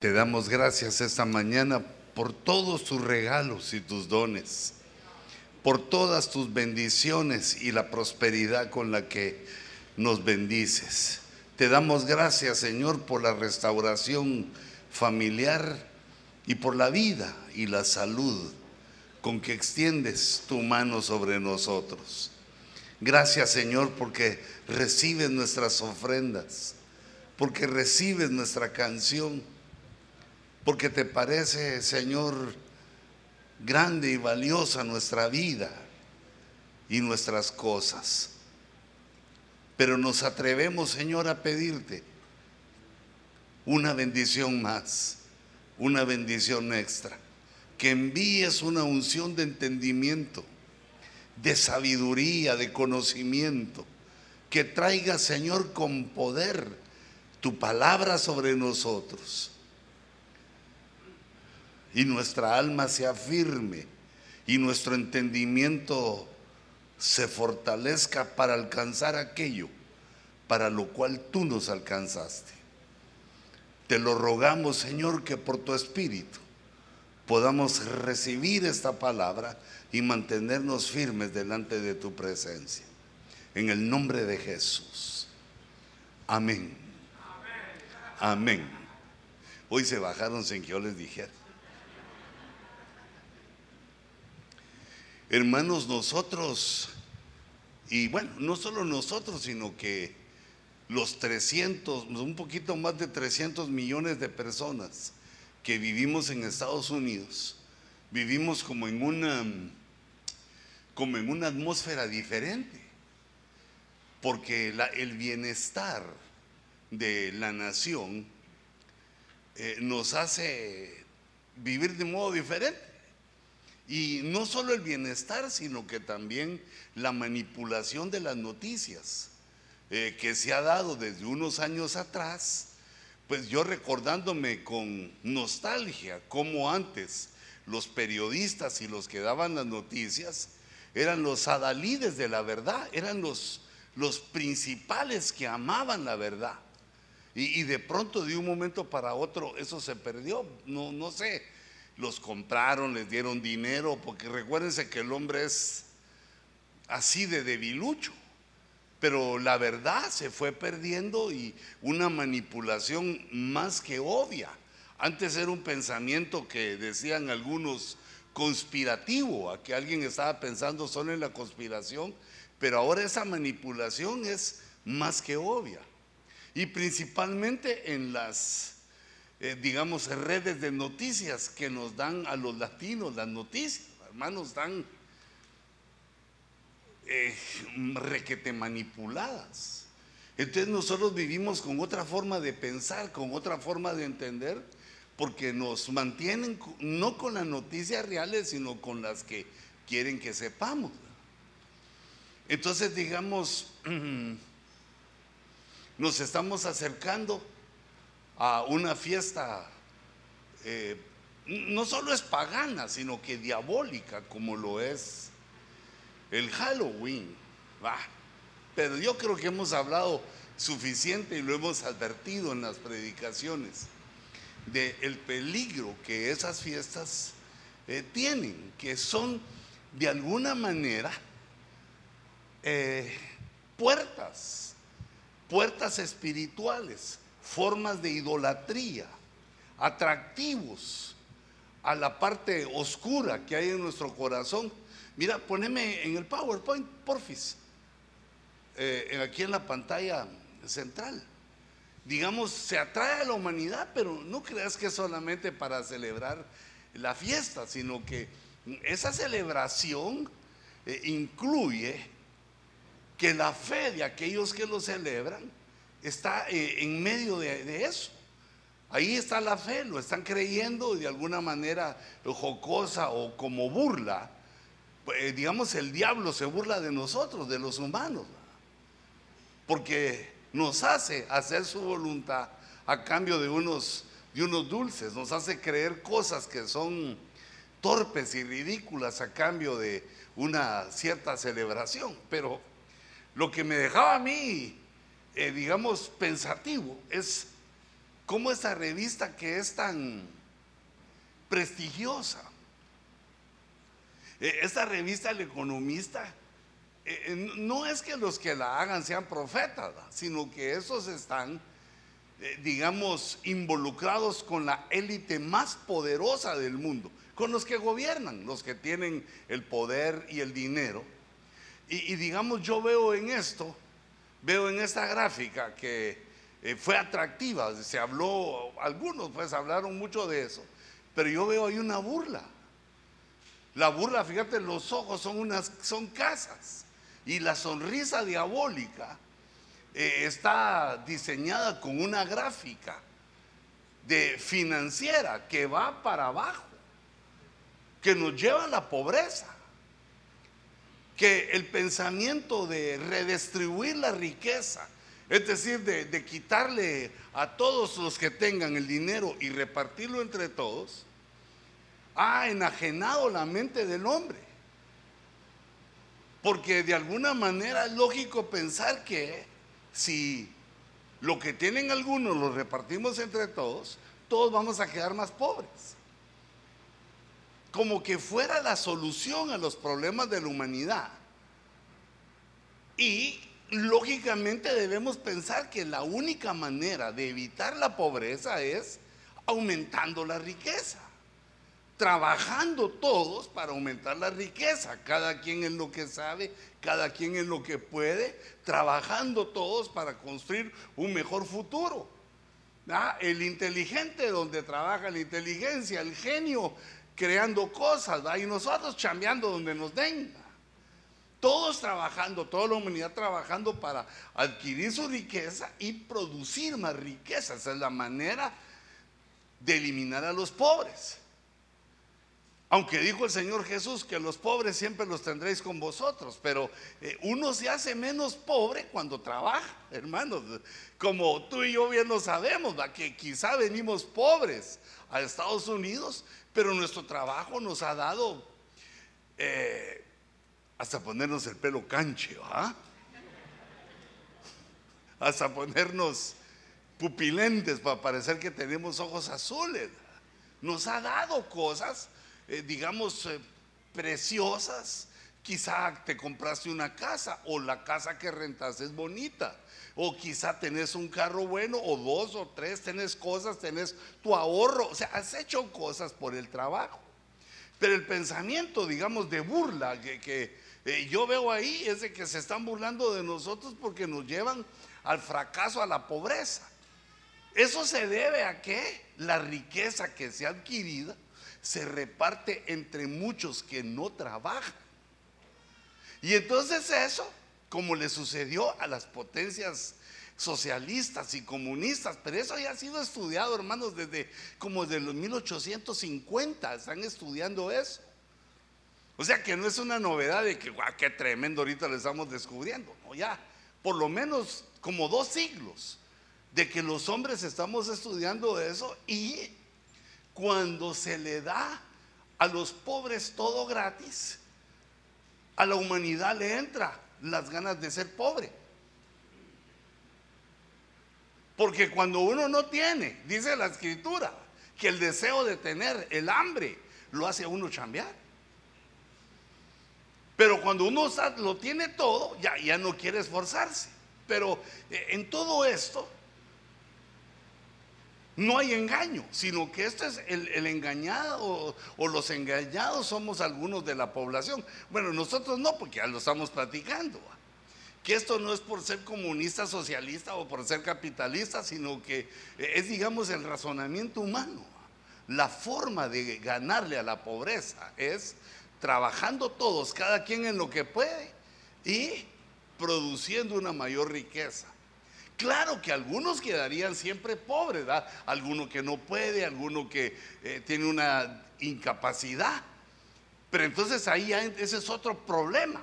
Te damos gracias esta mañana por todos tus regalos y tus dones, por todas tus bendiciones y la prosperidad con la que nos bendices. Te damos gracias, Señor, por la restauración familiar y por la vida y la salud con que extiendes tu mano sobre nosotros. Gracias, Señor, porque recibes nuestras ofrendas, porque recibes nuestra canción porque te parece, Señor, grande y valiosa nuestra vida y nuestras cosas. Pero nos atrevemos, Señor, a pedirte una bendición más, una bendición extra, que envíes una unción de entendimiento, de sabiduría, de conocimiento, que traiga, Señor, con poder tu palabra sobre nosotros y nuestra alma se afirme y nuestro entendimiento se fortalezca para alcanzar aquello para lo cual tú nos alcanzaste. Te lo rogamos, Señor, que por tu Espíritu podamos recibir esta palabra y mantenernos firmes delante de tu presencia. En el nombre de Jesús. Amén. Amén. Hoy se bajaron sin que yo les dijera. Hermanos, nosotros, y bueno, no solo nosotros, sino que los 300, un poquito más de 300 millones de personas que vivimos en Estados Unidos, vivimos como en una, como en una atmósfera diferente, porque el bienestar de la nación eh, nos hace vivir de modo diferente. Y no solo el bienestar, sino que también la manipulación de las noticias eh, que se ha dado desde unos años atrás, pues yo recordándome con nostalgia cómo antes los periodistas y los que daban las noticias eran los adalides de la verdad, eran los, los principales que amaban la verdad. Y, y, de pronto de un momento para otro eso se perdió, no, no sé, los compraron, les dieron dinero, porque recuérdense que el hombre es así de debilucho. Pero la verdad se fue perdiendo y una manipulación más que obvia. Antes era un pensamiento que decían algunos conspirativo, a que alguien estaba pensando solo en la conspiración, pero ahora esa manipulación es más que obvia. Y principalmente en las eh, digamos, redes de noticias que nos dan a los latinos las noticias, hermanos, dan eh, requete manipuladas. Entonces nosotros vivimos con otra forma de pensar, con otra forma de entender, porque nos mantienen no con las noticias reales, sino con las que quieren que sepamos. Entonces, digamos, nos estamos acercando a una fiesta, eh, no solo es pagana, sino que diabólica, como lo es el Halloween. Pero yo creo que hemos hablado suficiente y lo hemos advertido en las predicaciones del el peligro que esas fiestas eh, tienen, que son de alguna manera eh, puertas, puertas espirituales formas de idolatría, atractivos a la parte oscura que hay en nuestro corazón. Mira, poneme en el PowerPoint, porfis, eh, aquí en la pantalla central. Digamos, se atrae a la humanidad, pero no creas que es solamente para celebrar la fiesta, sino que esa celebración eh, incluye que la fe de aquellos que lo celebran está eh, en medio de, eso. Ahí está la fe, lo están creyendo de alguna manera jocosa o como burla. Eh, digamos, el diablo se burla de nosotros, de los humanos, porque nos hace hacer su voluntad a cambio de unos, de unos dulces, nos hace creer cosas que son torpes y ridículas a cambio de una cierta celebración. Pero lo que me dejaba a mí eh, digamos, pensativo, es cómo esta revista que es tan prestigiosa, eh, esta revista El Economista, eh, eh, no es que los que la hagan sean profetas, sino que esos están, digamos, involucrados con la élite más poderosa del mundo, con los que gobiernan, los que tienen el poder y el dinero. Y, digamos, yo veo en esto, veo en esta gráfica que fue atractiva, se habló, algunos pues hablaron mucho de eso, pero yo veo ahí una burla. La burla, fíjate, los ojos son unas, son casas. Y la sonrisa diabólica eh, está diseñada con una gráfica de financiera que va para abajo, que nos lleva a la pobreza. Que el pensamiento de redistribuir la riqueza, es decir, de quitarle a todos los que tengan el dinero y repartirlo entre todos, ha enajenado la mente del hombre. Porque de alguna manera es lógico pensar que si lo que tienen algunos lo repartimos entre todos, todos vamos a quedar más pobres. Como que fuera la solución a los problemas de la humanidad. Y lógicamente debemos pensar que la única manera de evitar la pobreza es aumentando la riqueza trabajando todos para aumentar la riqueza, cada quien en lo que sabe, cada quien en lo que puede, trabajando todos para construir un mejor futuro. El inteligente donde trabaja la inteligencia, el genio creando cosas, y nosotros chambeando donde nos den. Todos trabajando, toda la humanidad trabajando para adquirir su riqueza y producir más riqueza. Esa es la manera de eliminar a los pobres. Aunque dijo el Señor Jesús que los pobres siempre los tendréis con vosotros, pero eh, uno se hace menos pobre cuando trabaja, hermanos. Como tú y yo bien lo sabemos, que quizá venimos pobres a Estados Unidos, pero nuestro trabajo nos ha dado eh, hasta ponernos el pelo canche, Hasta ponernos pupilentes para parecer que tenemos ojos azules. Nos ha dado cosas eh, digamos, eh, preciosas. Quizá te compraste una casa o la casa que rentas es bonita. O quizá tenés un carro bueno o dos o tres, tenés cosas, tenés tu ahorro. O sea, has hecho cosas por el trabajo. Pero el pensamiento, digamos, de burla que, eh, yo veo ahí es de que se están burlando de nosotros porque nos llevan al fracaso, a la pobreza. Eso se debe a que la riqueza que se ha adquirido se reparte entre muchos que no trabajan. Y entonces eso, como le sucedió a las potencias socialistas y comunistas, pero eso ya ha sido estudiado, hermanos, desde como desde los 1850, están estudiando eso. O sea que no es una novedad de que, guau, qué tremendo ahorita lo estamos descubriendo, no, ya, por lo menos como dos siglos de que los hombres estamos estudiando eso y cuando se le da a los pobres todo gratis, a la humanidad le entra las ganas de ser pobre. Porque cuando uno no tiene, dice la escritura, que el deseo de tener el hambre lo hace a uno chambear. Pero cuando uno lo tiene todo, ya, ya no quiere esforzarse. Pero eh, en todo esto, no hay engaño, sino que esto es el, engañado o, los engañados somos algunos de la población. Bueno, nosotros no, porque ya lo estamos platicando. Que esto no es por ser comunista, socialista o por ser capitalista, sino que es, digamos, el razonamiento humano. La forma de ganarle a la pobreza es trabajando todos, cada quien en lo que puede y produciendo una mayor riqueza. Claro que algunos quedarían siempre pobres, ¿verdad? Alguno que no puede, alguno que eh, tiene una incapacidad. Pero entonces ahí ese es otro problema.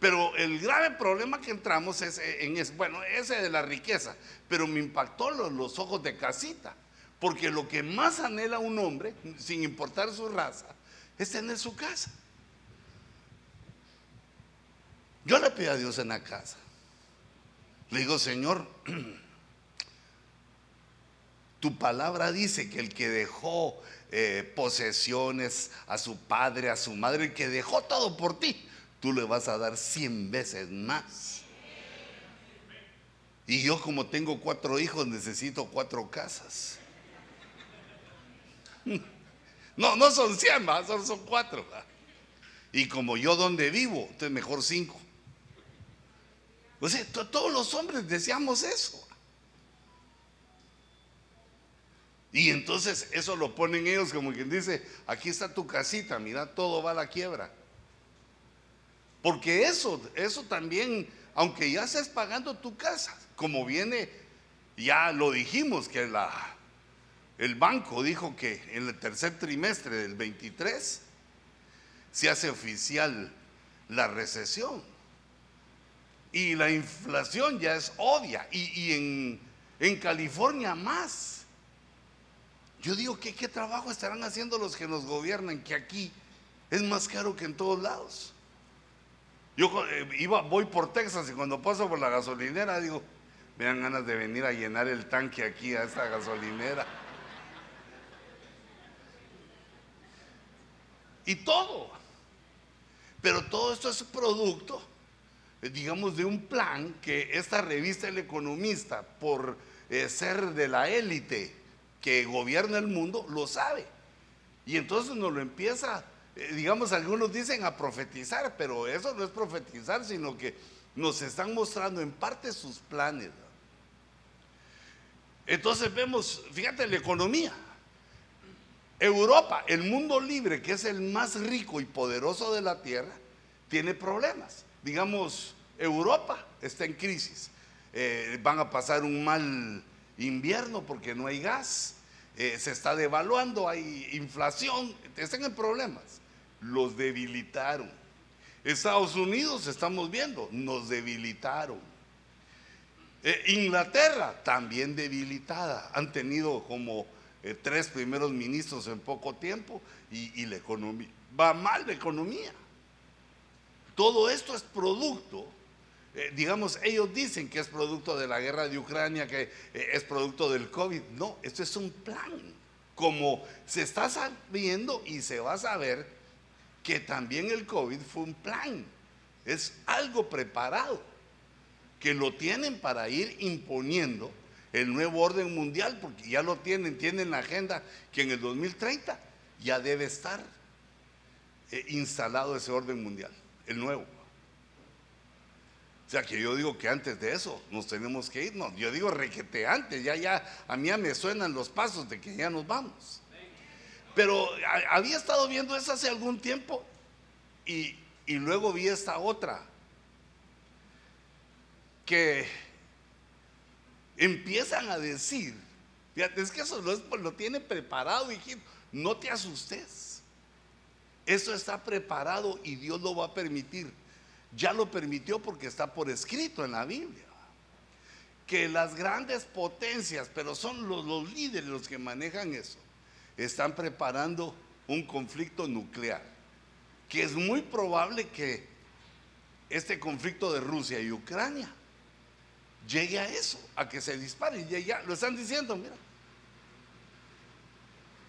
Pero el grave problema que entramos es eh, en ese, bueno, ese de la riqueza. Pero me impactó los, los ojos de casita. Porque lo que más anhela un hombre, sin importar su raza, es tener su casa. Yo le pido a Dios en la casa. Le digo, Señor, Tu palabra dice que el que dejó eh, posesiones a su padre, a su madre, el que dejó todo por ti, tú le vas a dar cien veces más. Y yo como tengo cuatro hijos necesito cuatro casas. No, no son cien, son, son cuatro. Y como yo donde vivo, entonces mejor cinco. O sea, todos los hombres deseamos eso. Y entonces eso lo ponen ellos como quien dice, aquí está tu casita, mira, todo va a la quiebra. Porque eso, eso también, aunque ya estés pagando tu casa, como viene, ya lo dijimos, que la, el banco dijo que en el tercer trimestre del 23 se hace oficial la recesión. Y la inflación ya es obvia. Y, en, en, California más. Yo digo, que ¿qué trabajo estarán haciendo los que nos gobiernan? Que aquí es más caro que en todos lados. Yo eh, iba, voy por Texas y cuando paso por la gasolinera digo, me dan ganas de venir a llenar el tanque aquí a esta gasolinera. Y todo. Pero todo esto es producto digamos, de un plan que esta revista El Economista, por eh, ser de la élite que gobierna el mundo, lo sabe. Y entonces nos lo empieza, eh, digamos, algunos dicen a profetizar, pero eso no es profetizar, sino que nos están mostrando en parte sus planes. Entonces vemos, fíjate, la economía. Europa, el mundo libre, que es el más rico y poderoso de la tierra, tiene problemas digamos, Europa está en crisis. Eh, van a pasar un mal invierno porque no hay gas, eh, se está devaluando, hay inflación, están en problemas. Los debilitaron. Estados Unidos, estamos viendo, nos debilitaron. Eh, Inglaterra, también debilitada. Han tenido como tres primeros ministros en poco tiempo y, y la economía, va mal la economía. Todo esto es producto, eh, digamos, ellos dicen que es producto de la guerra de Ucrania, que eh, es producto del COVID. No, esto es un plan. Como se está sabiendo y se va a saber que también el COVID fue un plan. Es algo preparado, que lo tienen para ir imponiendo el nuevo orden mundial, porque ya lo tienen, tienen la agenda que en el 2030 ya debe estar eh, instalado ese orden mundial el nuevo. O sea que yo digo que antes de eso nos tenemos que irnos. Yo digo requete antes, ya, ya, a mí me suenan los pasos de que ya nos vamos. Pero había estado viendo eso hace algún tiempo y, y luego vi esta otra que empiezan a decir, fíjate, es que eso lo, lo tiene preparado, hijito, no te asustes. Eso está preparado y Dios lo va a permitir. Ya lo permitió porque está por escrito en la Biblia. Que las grandes potencias, pero son los, líderes los que manejan eso, están preparando un conflicto nuclear. Que es muy probable que este conflicto de Rusia y Ucrania llegue a eso, a que se dispare. Ya, lo están diciendo, mira.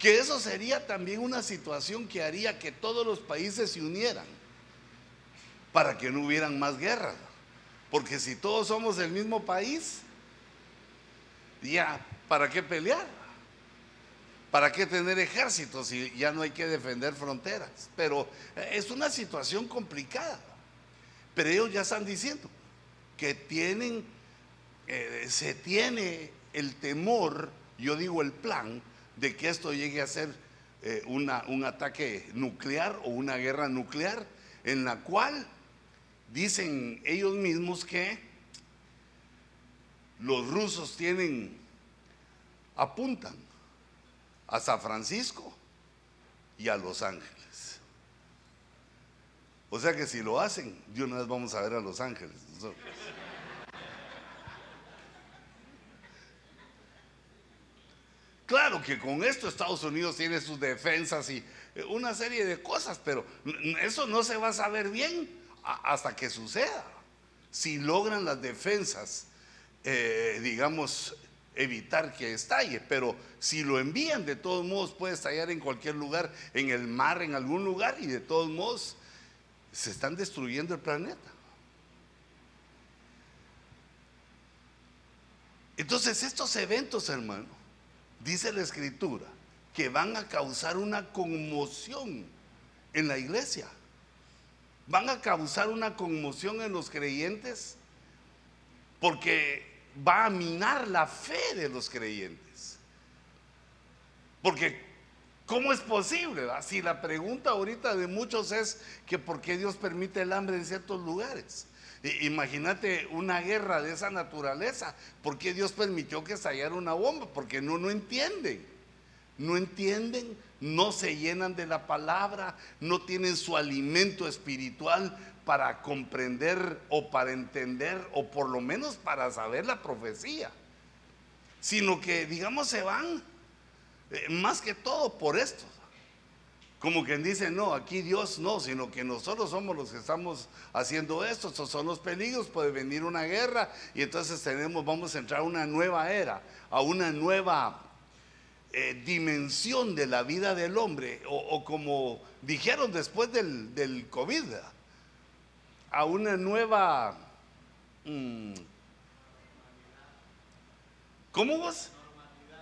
Que eso sería también una situación que haría que todos los países se unieran para que no hubieran más guerras. Porque si todos somos el mismo país, ya, ¿para qué pelear? ¿Para qué tener ejércitos si ya no hay que defender fronteras? Pero es una situación complicada. Pero ellos ya están diciendo que tienen, eh, se tiene el temor, yo digo el plan, de que esto llegue a ser eh, una, un ataque nuclear o una guerra nuclear, en la cual dicen ellos mismos que los rusos tienen, apuntan a San Francisco y a Los Ángeles. O sea que si lo hacen, de una vez vamos a ver a Los Ángeles. Claro que con esto Estados Unidos tiene sus defensas y eh, una serie de cosas, pero eso no se va a saber bien hasta que suceda. Si logran las defensas, eh, digamos, evitar que estalle, pero si lo envían, de todos modos puede estallar en cualquier lugar, en el mar, en algún lugar, y de todos modos se están destruyendo el planeta. Entonces estos eventos, hermano, dice la escritura, que van a causar una conmoción en la iglesia. Van a causar una conmoción en los creyentes porque va a minar la fe de los creyentes. Porque, ¿cómo es posible? Si la pregunta ahorita de muchos es que por qué Dios permite el hambre en ciertos lugares. Imagínate una guerra de esa naturaleza. ¿Por qué Dios permitió que estallara una bomba? Porque no, no entienden. No entienden, no se llenan de la palabra, no tienen su alimento espiritual para comprender o para entender o por lo menos para saber la profecía, sino que digamos se van eh, más que todo por esto. Como quien dice, no, aquí Dios no, sino que nosotros somos los que estamos haciendo esto, estos son los peligros, puede venir una guerra y entonces tenemos, vamos a entrar a una nueva era, a una nueva eh, dimensión de la vida del hombre, o, como dijeron después del, del COVID, a una nueva... Mm, ¿Cómo vos?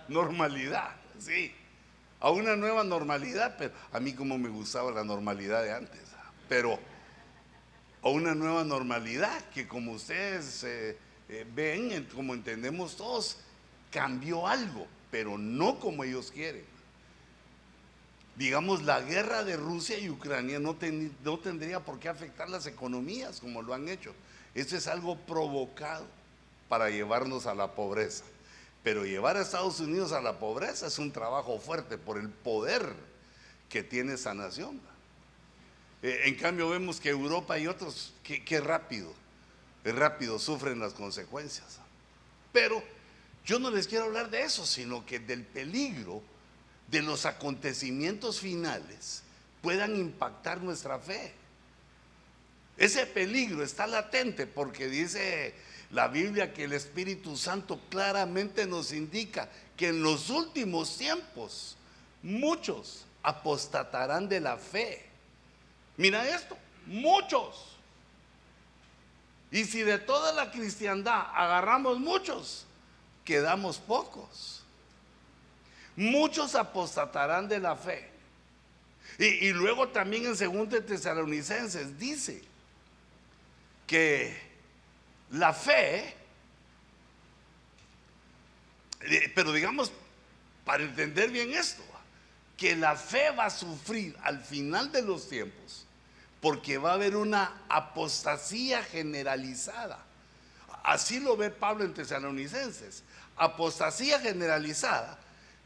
Normalidad. sí. A una nueva normalidad, pero a mí como me gustaba la normalidad de antes, pero a una nueva normalidad que como ustedes eh, eh, ven, como entendemos todos, cambió algo, pero no como ellos quieren digamos, la guerra de Rusia y Ucrania no, no, tendría por qué afectar las economías como lo han hecho. Esto es algo provocado para llevarnos a la pobreza. Pero llevar a Estados Unidos a la pobreza es un trabajo fuerte por el poder que tiene esa nación. Eh, en cambio vemos que Europa y otros, qué rápido, rápido sufren las consecuencias. Pero yo no les quiero hablar de eso, sino que del peligro de los acontecimientos finales puedan impactar nuestra fe. Ese peligro está latente porque dice la Biblia que el Espíritu Santo claramente nos indica que en los últimos tiempos muchos apostatarán de la fe. Mira esto, muchos. Y si de toda la cristiandad agarramos muchos, quedamos pocos muchos apostatarán de la fe. Y, luego también en 2 Tesalonicenses dice que la fe, eh, pero digamos, para entender bien esto, que la fe va a sufrir al final de los tiempos, porque va a haber una apostasía generalizada. Así lo ve Pablo en Tesalonicenses. Apostasía generalizada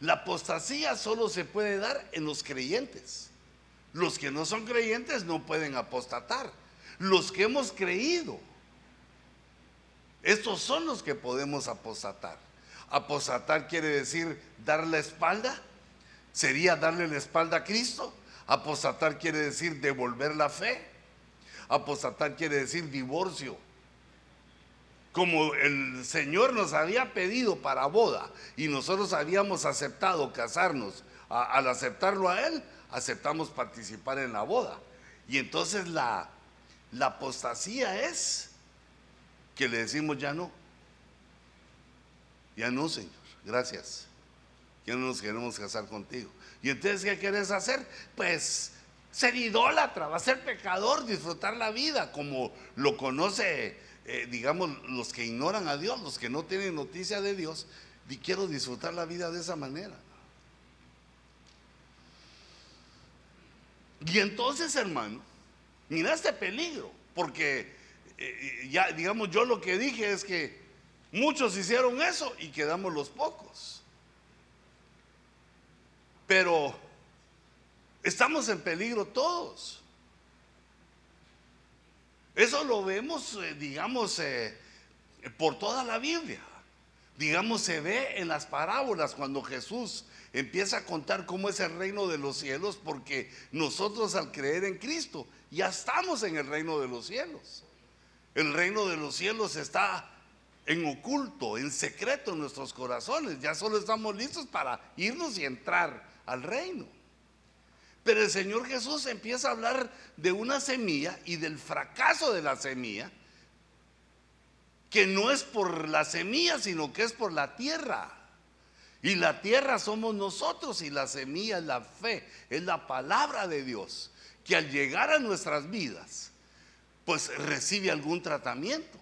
la apostasía solo se puede dar en los creyentes. Los que no son creyentes no pueden apostatar. Los que hemos creído, estos son los que podemos apostatar. Apostatar quiere decir dar la espalda. Sería darle la espalda a Cristo. Apostatar quiere decir devolver la fe. Apostatar quiere decir divorcio como el Señor nos había pedido para boda y nosotros habíamos aceptado casarnos, al aceptarlo a Él, aceptamos participar en la boda. Y entonces la, la apostasía es que le decimos ya no. Ya no, Señor, gracias. Ya no nos queremos casar contigo. Y entonces, ¿qué quieres hacer? Pues ser idólatra, va a ser pecador, disfrutar la vida como lo conoce eh, digamos, los que ignoran a Dios, los que no tienen noticia de Dios, y quiero disfrutar la vida de esa manera. Y entonces, hermano, mira este peligro, porque eh, ya, digamos, yo lo que dije es que muchos hicieron eso y quedamos los pocos. Pero estamos en peligro todos. Eso lo vemos, eh, digamos, eh, por toda la Biblia. Digamos, se ve en las parábolas cuando Jesús empieza a contar cómo es el reino de los cielos, porque nosotros al creer en Cristo ya estamos en el reino de los cielos. El reino de los cielos está en oculto, en secreto en nuestros corazones. Ya solo estamos listos para irnos y entrar al reino. Pero el Señor Jesús empieza a hablar de una semilla y del fracaso de la semilla, que no es por la semilla, sino que es por la tierra. Y la tierra somos nosotros y la semilla es la fe, es la palabra de Dios, que al llegar a nuestras vidas, pues recibe algún tratamiento.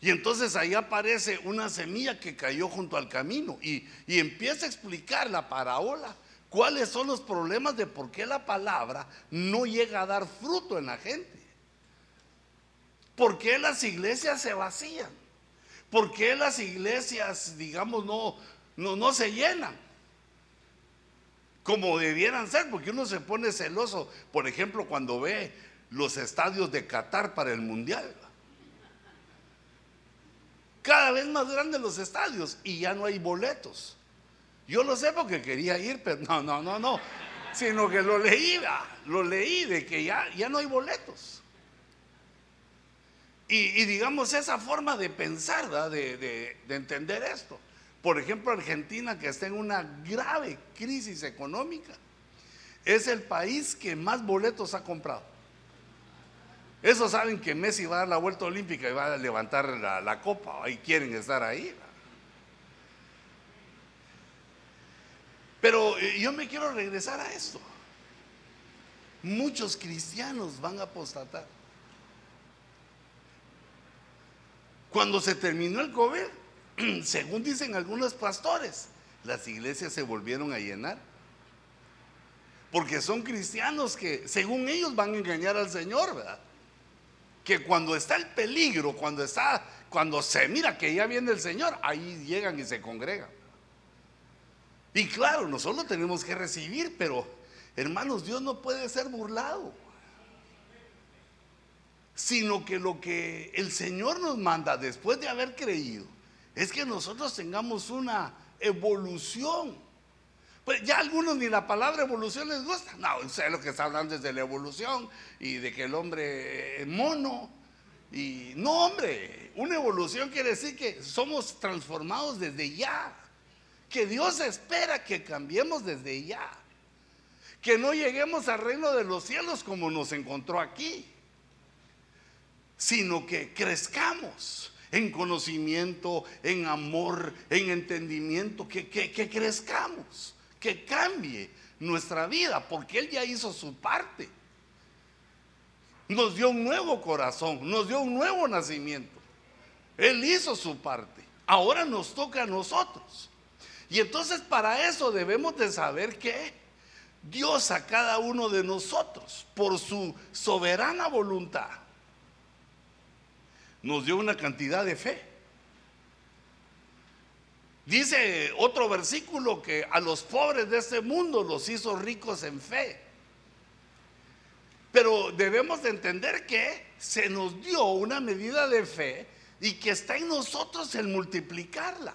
Y entonces ahí aparece una semilla que cayó junto al camino y, empieza a explicar la parábola, cuáles son los problemas de por qué la palabra no llega a dar fruto en la gente. ¿Por qué las iglesias se vacían? ¿Por qué las iglesias, digamos, no, no, no se llenan? Como debieran ser, porque uno se pone celoso, por ejemplo, cuando ve los estadios de Qatar para el Mundial cada vez más grandes los estadios y ya no hay boletos. Yo lo sé porque quería ir, pero no, no, no, no. Sino que lo leí, lo leí de que ya, ya no hay boletos. Y, digamos esa forma de pensar, de, de entender esto. Por ejemplo, Argentina, que está en una grave crisis económica, es el país que más boletos ha comprado. Eso saben que Messi va a dar la vuelta olímpica y va a levantar la, copa. Ahí quieren estar ahí. Pero eh, yo me quiero regresar a esto. Muchos cristianos van a apostatar. Cuando se terminó el COVID, según dicen algunos pastores, las iglesias se volvieron a llenar. Porque son cristianos que, según ellos, van a engañar al Señor, ¿verdad? Que cuando está el peligro, cuando está, cuando se mira que ya viene el Señor, ahí llegan y se congregan. Y claro, nosotros tenemos que recibir, pero hermanos, Dios no puede ser burlado. Sino que lo que el Señor nos manda después de haber creído es que nosotros tengamos una evolución pues ya algunos ni la palabra evolución les gusta. No, sé lo que está hablando es de la evolución y de que el hombre es mono. Y no, hombre, una evolución quiere decir que somos transformados desde ya. Que Dios espera que cambiemos desde ya. Que no lleguemos al reino de los cielos como nos encontró aquí. Sino que crezcamos en conocimiento, en amor, en entendimiento, que, que crezcamos que cambie nuestra vida, porque Él ya hizo su parte. Nos dio un nuevo corazón, nos dio un nuevo nacimiento. Él hizo su parte. Ahora nos toca a nosotros. Y entonces para eso debemos de saber que Dios a cada uno de nosotros, por su soberana voluntad, nos dio una cantidad de fe. Dice otro versículo que a los pobres de este mundo los hizo ricos en fe. Pero debemos de entender que se nos dio una medida de fe y que está en nosotros el multiplicarla.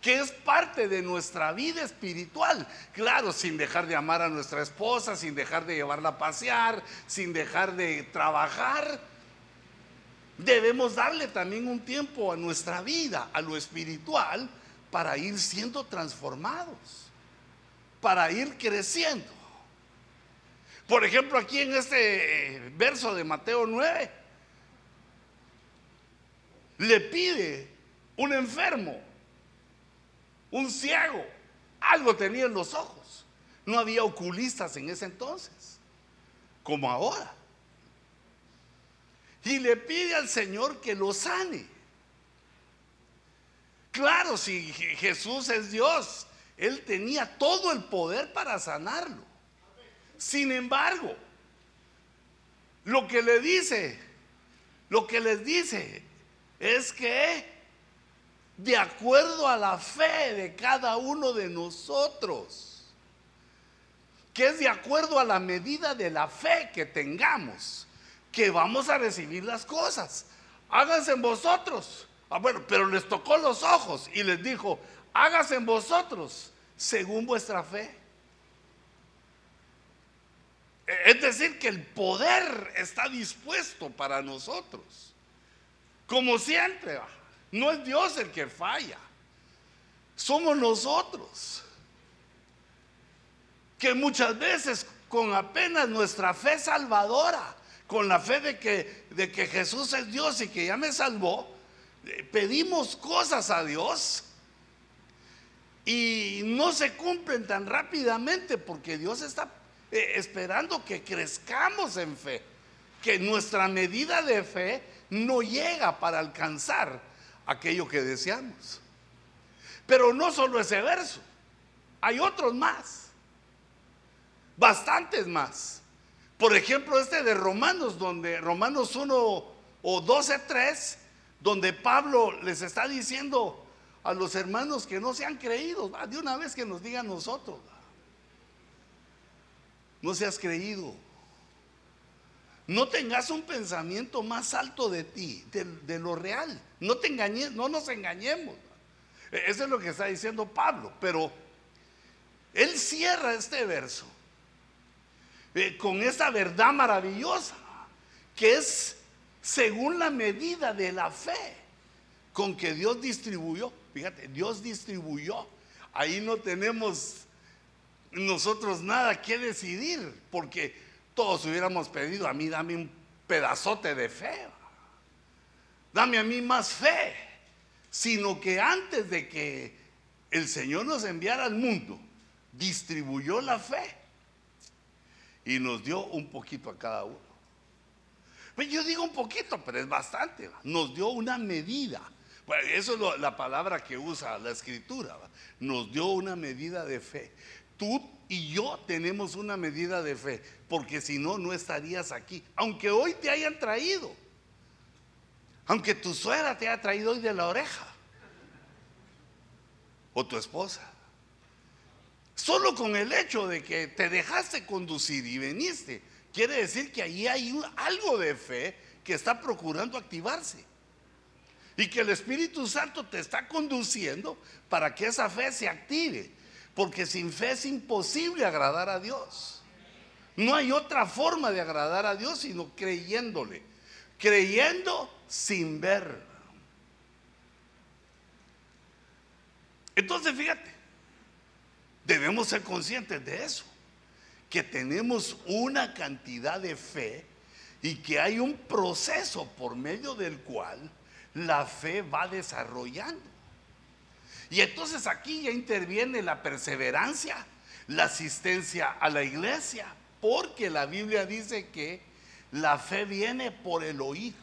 Que es parte de nuestra vida espiritual. Claro, sin dejar de amar a nuestra esposa, sin dejar de llevarla a pasear, sin dejar de trabajar debemos darle también un tiempo a nuestra vida, a lo espiritual, para ir siendo transformados, para ir creciendo. Por ejemplo, aquí en este eh, verso de Mateo 9, le pide un enfermo, un ciego, algo tenía en los ojos. No había oculistas en ese entonces, como ahora y le pide al Señor que lo sane. Claro, si Jesús es Dios, Él tenía todo el poder para sanarlo. Sin embargo, lo que le dice, lo que les dice es que de acuerdo a la fe de cada uno de nosotros, que es de acuerdo a la medida de la fe que tengamos, que vamos a recibir las cosas. Háganse en vosotros. Ah, bueno, pero les tocó los ojos y les dijo, hágase en vosotros según vuestra fe. E, es decir, que el poder está dispuesto para nosotros. Como siempre, no es Dios el que falla. Somos nosotros. Que muchas veces con apenas nuestra fe salvadora, con la fe de que, de que Jesús es Dios y que ya me salvó, eh, pedimos cosas a Dios y no se cumplen tan rápidamente porque Dios está eh, esperando que crezcamos en fe, que nuestra medida de fe no llega para alcanzar aquello que deseamos. Pero no solo ese verso, hay otros más, bastantes más. Por ejemplo, este de Romanos, donde Romanos 1 o 12, 3, donde Pablo les está diciendo a los hermanos que no se han creído, de una vez que nos digan nosotros, no seas creído. No tengas un pensamiento más alto de ti, de, lo real. No te engañes, no nos engañemos. E, eso es lo que está diciendo Pablo. Pero él cierra este verso eh, con esta verdad maravillosa, que es según la medida de la fe con que Dios distribuyó. Fíjate, Dios distribuyó. Ahí no tenemos nosotros nada que decidir, porque todos hubiéramos pedido, a mí dame un pedazote de fe, dame a mí más fe, sino que antes de que el Señor nos enviara al mundo, distribuyó la fe y nos dio un poquito a cada uno. Pues yo digo un poquito, pero es bastante. Nos dio una medida. Pues eso es la palabra que usa la escritura. Nos dio una medida de fe. Tú y yo tenemos una medida de fe, porque si no, no estarías aquí. Aunque hoy te hayan traído, aunque tu suegra te haya traído hoy de la oreja, o tu esposa. Solo con el hecho de que te dejaste conducir y viniste, quiere decir que ahí hay algo de fe que está procurando activarse. Y que el Espíritu Santo te está conduciendo para que esa fe se active. Porque sin fe es imposible agradar a Dios. No hay otra forma de agradar a Dios sino creyéndole. Creyendo sin ver. Entonces, fíjate, debemos ser conscientes de eso. Que tenemos una cantidad de fe y que hay un proceso por medio del cual la fe va desarrollando. Y entonces aquí ya interviene la perseverancia, la asistencia a la iglesia, porque la Biblia dice que la fe viene por el oír.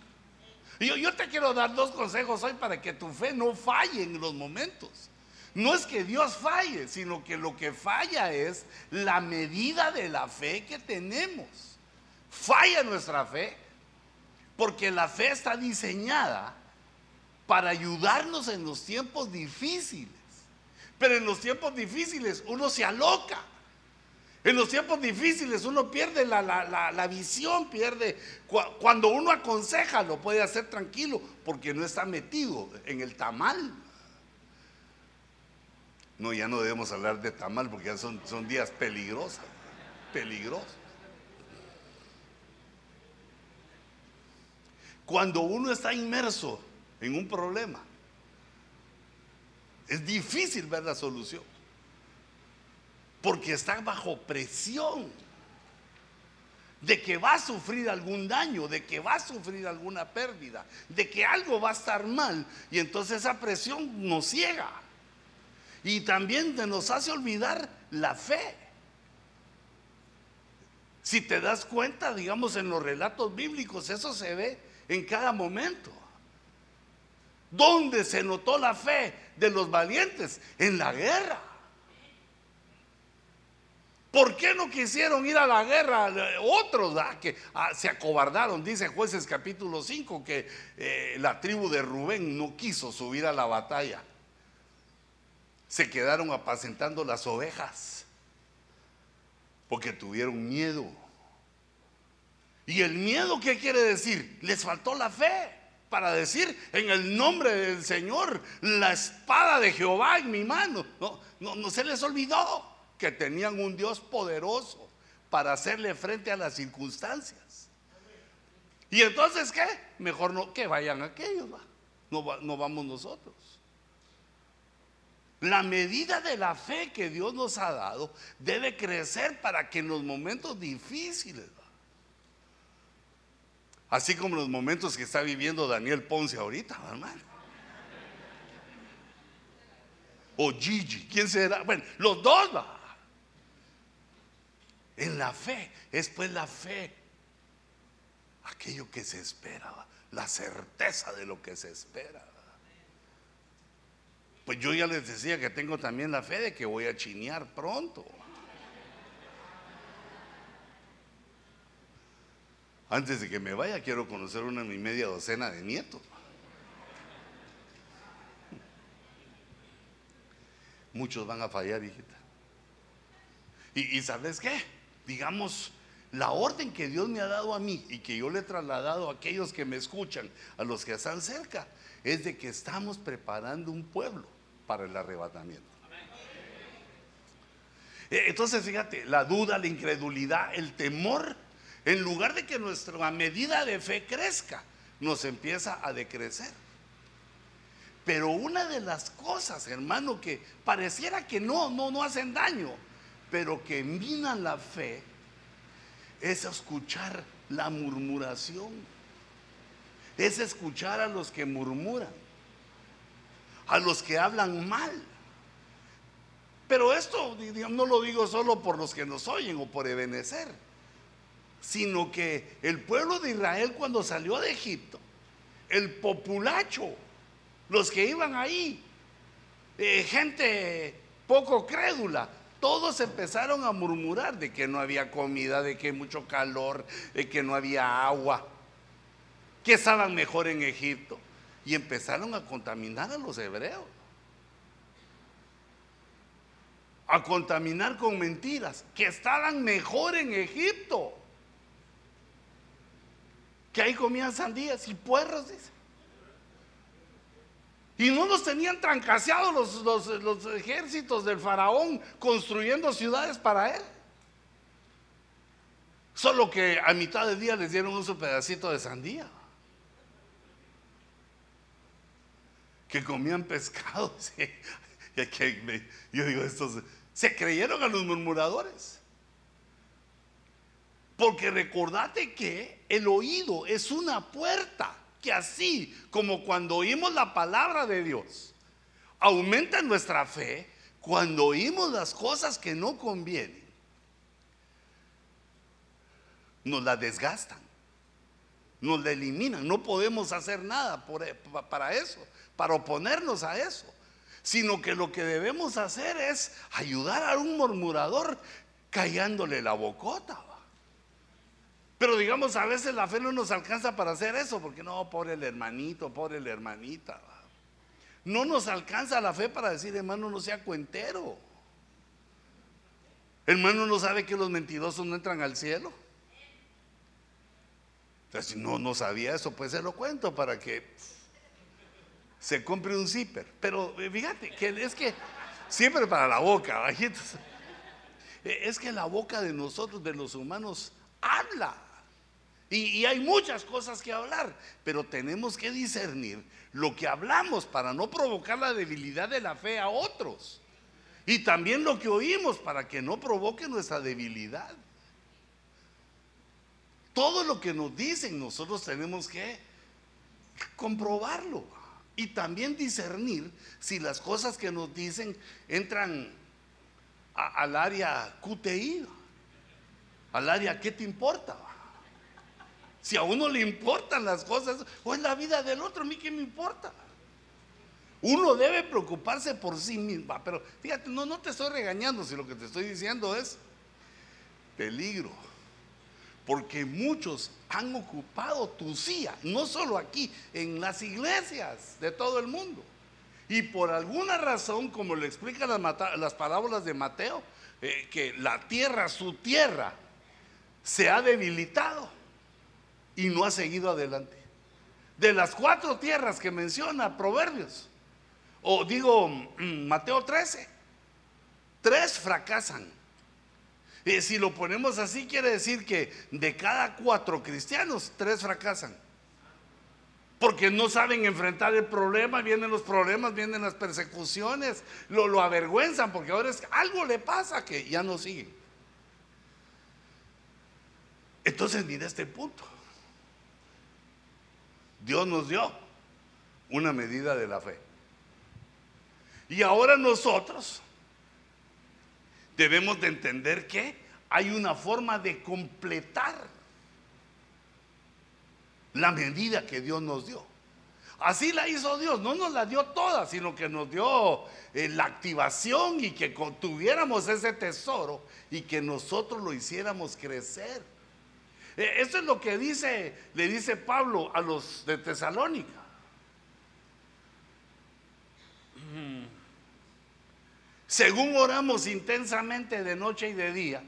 Yo, yo te quiero dar dos consejos hoy para que tu fe no falle en los momentos. No es que Dios falle, sino que lo que falla es la medida de la fe que tenemos. Falla nuestra fe porque la fe está diseñada para ayudarnos en los tiempos difíciles. Pero en los tiempos difíciles uno se aloca. En los tiempos difíciles uno pierde la, visión, pierde... Cuando uno aconseja lo puede hacer tranquilo porque no está metido en el tamal. No, ya no debemos hablar de tamal porque ya son, son días peligrosos. Peligrosos. Cuando uno está inmerso en un problema. Es difícil ver la solución. Porque está bajo presión de que va a sufrir algún daño, de que va a sufrir alguna pérdida, de que algo va a estar mal. Y entonces esa presión nos ciega. Y también nos hace olvidar la fe. Si te das cuenta, digamos, en los relatos bíblicos, eso se ve en cada momento. ¿Dónde se notó la fe de los valientes? En la guerra. ¿Por qué no quisieron ir a la guerra? Otros que ah, se acobardaron, dice jueces capítulo 5, que eh, la tribu de Rubén no quiso subir a la batalla. Se quedaron apacentando las ovejas porque tuvieron miedo. ¿Y el miedo qué quiere decir? Les faltó la fe para decir en el nombre del Señor, la espada de Jehová en mi mano. No, se les olvidó que tenían un Dios poderoso para hacerle frente a las circunstancias. Y entonces, ¿qué? Mejor no, que vayan aquellos, No, no vamos nosotros. La medida de la fe que Dios nos ha dado debe crecer para que en los momentos difíciles, así como los momentos que está viviendo Daniel Ponce ahorita, hermano. O Gigi, ¿quién será? Bueno, los dos, va. En la fe, es pues la fe, aquello que se espera, la certeza de lo que se espera. Pues yo ya les decía que tengo también la fe de que voy a chinear pronto. Antes de que me vaya, quiero conocer una y media docena de nietos. Muchos van a fallar, hijita. Y, y sabes qué? Digamos, la orden que Dios me ha dado a mí y que yo le he trasladado a aquellos que me escuchan, a los que están cerca, es de que estamos preparando un pueblo para el arrebatamiento. Eh, entonces, fíjate, la duda, la incredulidad, el temor, en lugar de que nuestra medida de fe crezca, nos empieza a decrecer. Pero una de las cosas, hermano, que pareciera que no, no, no hacen daño, pero que minan la fe, es escuchar la murmuración. Es escuchar a los que murmuran a los que hablan mal. Pero esto no lo digo solo por los que nos oyen o por Ebenezer, sino que el pueblo de Israel cuando salió de Egipto, el populacho, los que iban ahí, eh, gente poco crédula, todos empezaron a murmurar de que no había comida, de que mucho calor, de que no había agua, que estaban mejor en Egipto y empezaron a contaminar a los hebreos. A contaminar con mentiras, que estaban mejor en Egipto. Que ahí comían sandías y puerros, dice. Y no los tenían trancaseados los, ejércitos del faraón construyendo ciudades para él. Solo que a mitad del día les dieron un pedacito de sandía. Que comían pescado. yo digo, estos se creyeron a los murmuradores. Porque recordate que el oído es una puerta que así como cuando oímos la palabra de Dios, aumenta nuestra fe cuando oímos las cosas que no convienen. Nos la desgastan, nos la eliminan, no podemos hacer nada e, para eso para oponernos a eso, sino que lo que debemos hacer es ayudar a un murmurador callándole la bocota. Pero digamos, a veces la fe no nos alcanza para hacer eso, porque no, pobre el hermanito, pobre la hermanita. No nos alcanza la fe para decir, hermano, no sea cuentero. Hermano, no sabe que los mentirosos no entran al cielo. Entonces, si no, no sabía eso, pues se lo cuento para que se compre un zipper. Pero eh, fíjate, que es que siempre para la boca, bajitos. Eh, es que la boca de nosotros, de los humanos, habla. Y, hay muchas cosas que hablar, pero tenemos que discernir lo que hablamos para no provocar la debilidad de la fe a otros. Y también lo que oímos para que no provoque nuestra debilidad. Todo lo que nos dicen nosotros tenemos que comprobarlo y también discernir si las cosas que nos dicen entran al área QTI, al área ¿qué te importa? Si a uno le importan las cosas, o es la vida del otro, a mí qué me importa. Uno debe preocuparse por sí mismo. Pero fíjate, no, no te estoy regañando si lo que te estoy diciendo es peligro porque muchos han ocupado tu silla, no solo aquí, en las iglesias de todo el mundo. Y por alguna razón, como le explican las, parábolas de Mateo, eh, que la tierra, su tierra, se ha debilitado y no ha seguido adelante. De las cuatro tierras que menciona Proverbios, o digo mm, Mateo 13, tres fracasan Eh, si lo ponemos así, quiere decir que de cada cuatro cristianos, tres fracasan. Porque no saben enfrentar el problema, vienen los problemas, vienen las persecuciones, lo, lo avergüenzan, porque ahora es, algo le pasa que ya no siguen. Entonces, mira este punto. Dios nos dio una medida de la fe. Y ahora nosotros debemos de entender que hay una forma de completar la medida que Dios nos dio. Así la hizo Dios, no nos la dio toda, sino que nos dio eh, la activación y que tuviéramos ese tesoro y que nosotros lo hiciéramos crecer. Eh, eso es lo que dice, le dice Pablo a los de Tesalónica. Según oramos intensamente de noche y de día,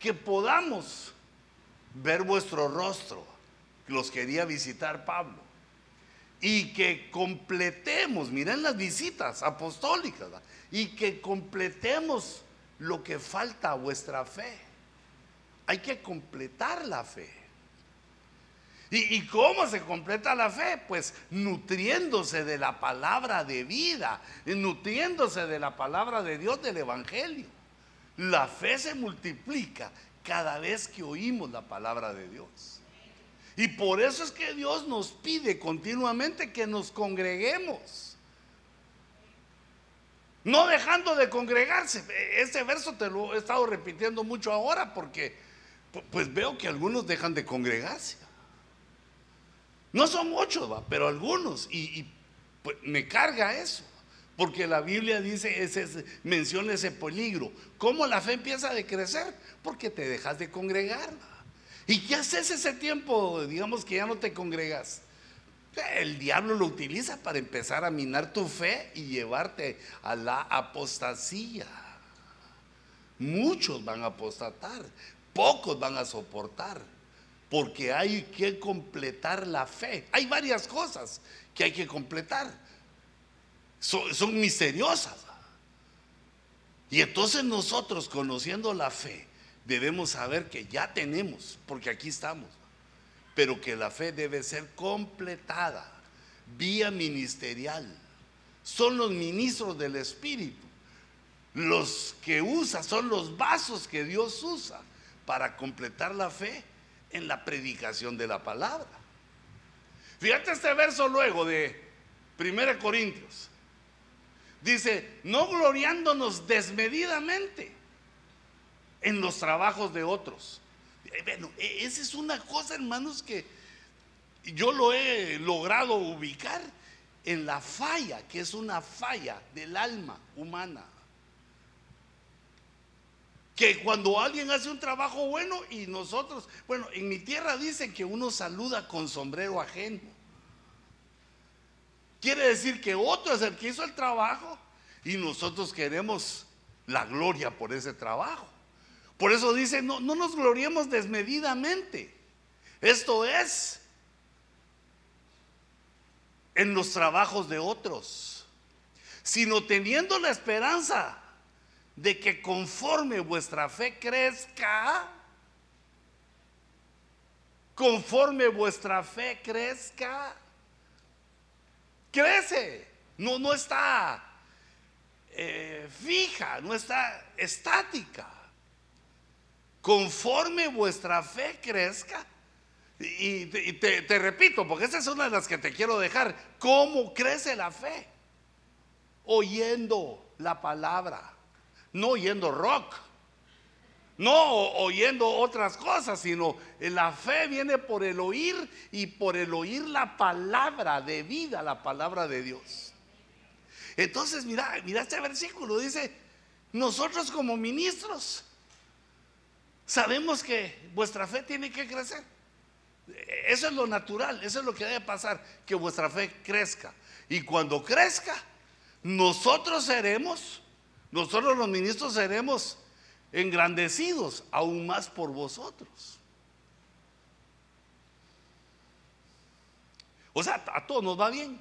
que podamos ver vuestro rostro, los quería visitar Pablo, y que completemos, miren las visitas apostólicas, y que completemos lo que falta a vuestra fe. Hay que completar la fe. ¿Y, cómo se completa la fe? Pues nutriéndose de la palabra de vida, nutriéndose de la palabra de Dios del Evangelio. La fe se multiplica cada vez que oímos la palabra de Dios. Y por eso es que Dios nos pide continuamente que nos congreguemos. No dejando de congregarse. Ese verso te lo he estado repitiendo mucho ahora porque pues veo que algunos dejan de congregarse. No son muchos, pero algunos. Y, pues, me carga eso. Porque la Biblia dice, ese, menciona ese peligro. ¿Cómo la fe empieza a decrecer? Porque te dejas de congregar. ¿Y qué haces ese tiempo, digamos que ya no te congregas? El diablo lo utiliza para empezar a minar tu fe y llevarte a la apostasía. Muchos van a apostatar, pocos van a soportar porque hay que completar la fe. Hay varias cosas que hay que completar. Son, misteriosas. Y entonces nosotros, conociendo la fe, debemos saber que ya tenemos, porque aquí estamos, pero que la fe debe ser completada vía ministerial. Son los ministros del Espíritu. Los que usa son los vasos que Dios usa para completar la fe en la predicación de la palabra. Fíjate este verso luego de 1 Corintios. Dice, no gloriándonos desmedidamente en los trabajos de otros. Eh, bueno, e, esa es una cosa, hermanos, que yo lo he logrado ubicar en la falla, que es una falla del alma humana que cuando alguien hace un trabajo bueno y nosotros, bueno, en mi tierra dicen que uno saluda con sombrero ajeno. Quiere decir que otro es el que hizo el trabajo y nosotros queremos la gloria por ese trabajo. Por eso dice, no, no nos gloriemos desmedidamente. Esto es en los trabajos de otros, sino teniendo la esperanza de que conforme vuestra fe crezca, conforme vuestra fe crezca, crece, no, no está eh, fija, no está estática. Conforme vuestra fe crezca, y, te, repito, porque esa es una de las que te quiero dejar, ¿cómo crece la fe? Oyendo la palabra no oyendo rock, no oyendo otras cosas, sino la fe viene por el oír y por el oír la palabra de vida, la palabra de Dios. Entonces, mira, mira este versículo, dice, nosotros como ministros sabemos que vuestra fe tiene que crecer. Eso es lo natural, eso es lo que debe pasar, que vuestra fe crezca. Y cuando crezca, nosotros seremos nosotros los ministros seremos engrandecidos aún más por vosotros. O sea, a todos nos va bien.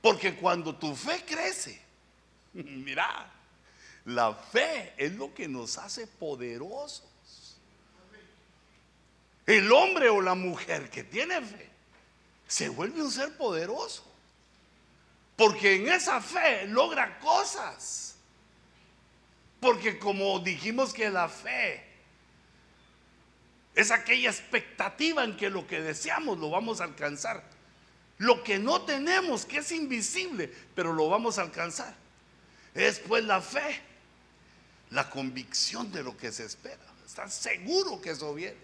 Porque cuando tu fe crece, mira, La fe es lo que nos hace poderosos. El hombre o la mujer que tiene fe se vuelve un ser poderoso. Porque en esa fe logra cosas. Porque como dijimos que la fe es aquella expectativa en que lo que deseamos lo vamos a alcanzar. Lo que no tenemos, que es invisible, pero lo vamos a alcanzar. Es pues la fe, la convicción de lo que se espera. Estar seguro que eso viene.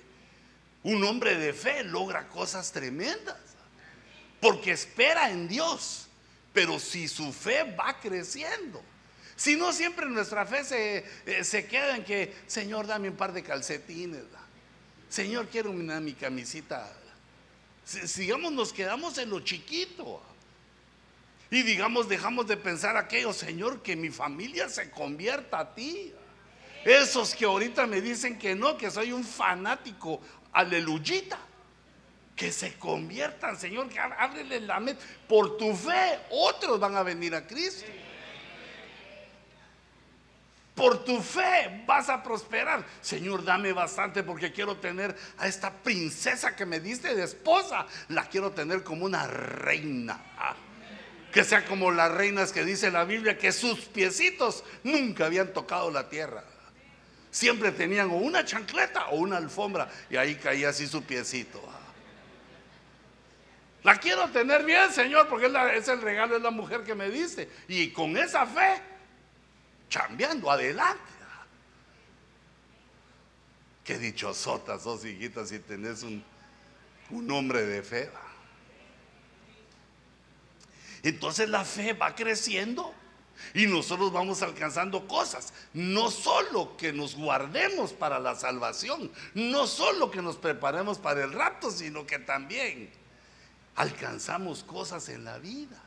Un hombre de fe logra cosas tremendas porque espera en Dios. Pero si su fe va creciendo, si no siempre nuestra fe se, eh, se queda en que, Señor, dame un par de calcetines, Señor, quiero una, mi camisita. Sigamos, nos quedamos en lo chiquito. Y digamos, dejamos de pensar aquello, Señor, que mi familia se convierta a ti. Esos que ahorita me dicen que no, que soy un fanático, aleluyita. Que se conviertan, Señor, que ábrele la mente. Por tu fe, otros van a venir a Cristo. Por tu fe vas a prosperar. Señor, dame bastante porque quiero tener a esta princesa que me diste de esposa. La quiero tener como una reina. Que sea como las reinas que dice la Biblia, que sus piecitos nunca habían tocado la tierra. Siempre tenían o una chancleta o una alfombra y ahí caía así su piecito. La quiero tener bien, Señor, porque es, el regalo, de la mujer que me diste. Y con esa fe chambeando adelante. Qué dichosotas sos, hijitas, si tenés un, un hombre de fe. Entonces la fe va creciendo y nosotros vamos alcanzando cosas. No solo que nos guardemos para la salvación, no solo que nos preparemos para el rapto, sino que también alcanzamos cosas en la vida.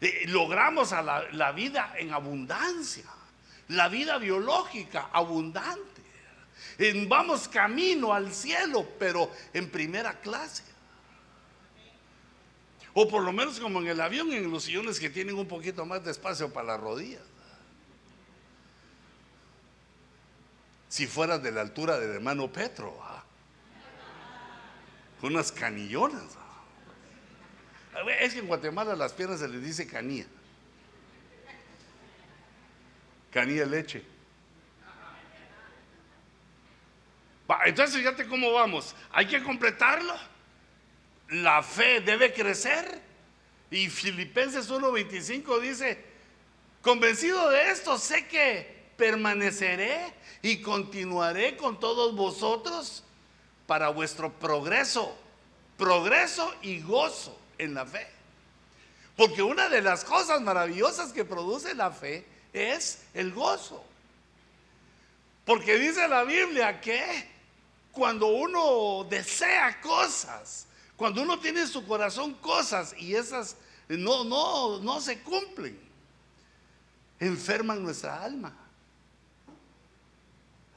Eh, logramos a la, vida en abundancia, la vida biológica abundante. vamos camino al cielo, pero en primera clase. O por lo menos como en el avión, en los sillones que tienen un poquito más de espacio para las rodillas. Si fueras de la altura del hermano Petro, unas canillonas. Es que en Guatemala las piernas se les dice canilla. Canilla leche. entonces fíjate cómo vamos. Hay que completarlo. La fe debe crecer. Y Filipenses 1:25 dice, convencido de esto, sé que permaneceré y continuaré con todos vosotros para vuestro progreso, progreso y gozo en la fe. Porque una de las cosas maravillosas que produce la fe es el gozo. Porque dice la Biblia que cuando uno desea cosas, cuando uno tiene en su corazón cosas y esas no, no, no se cumplen, enferman nuestra alma.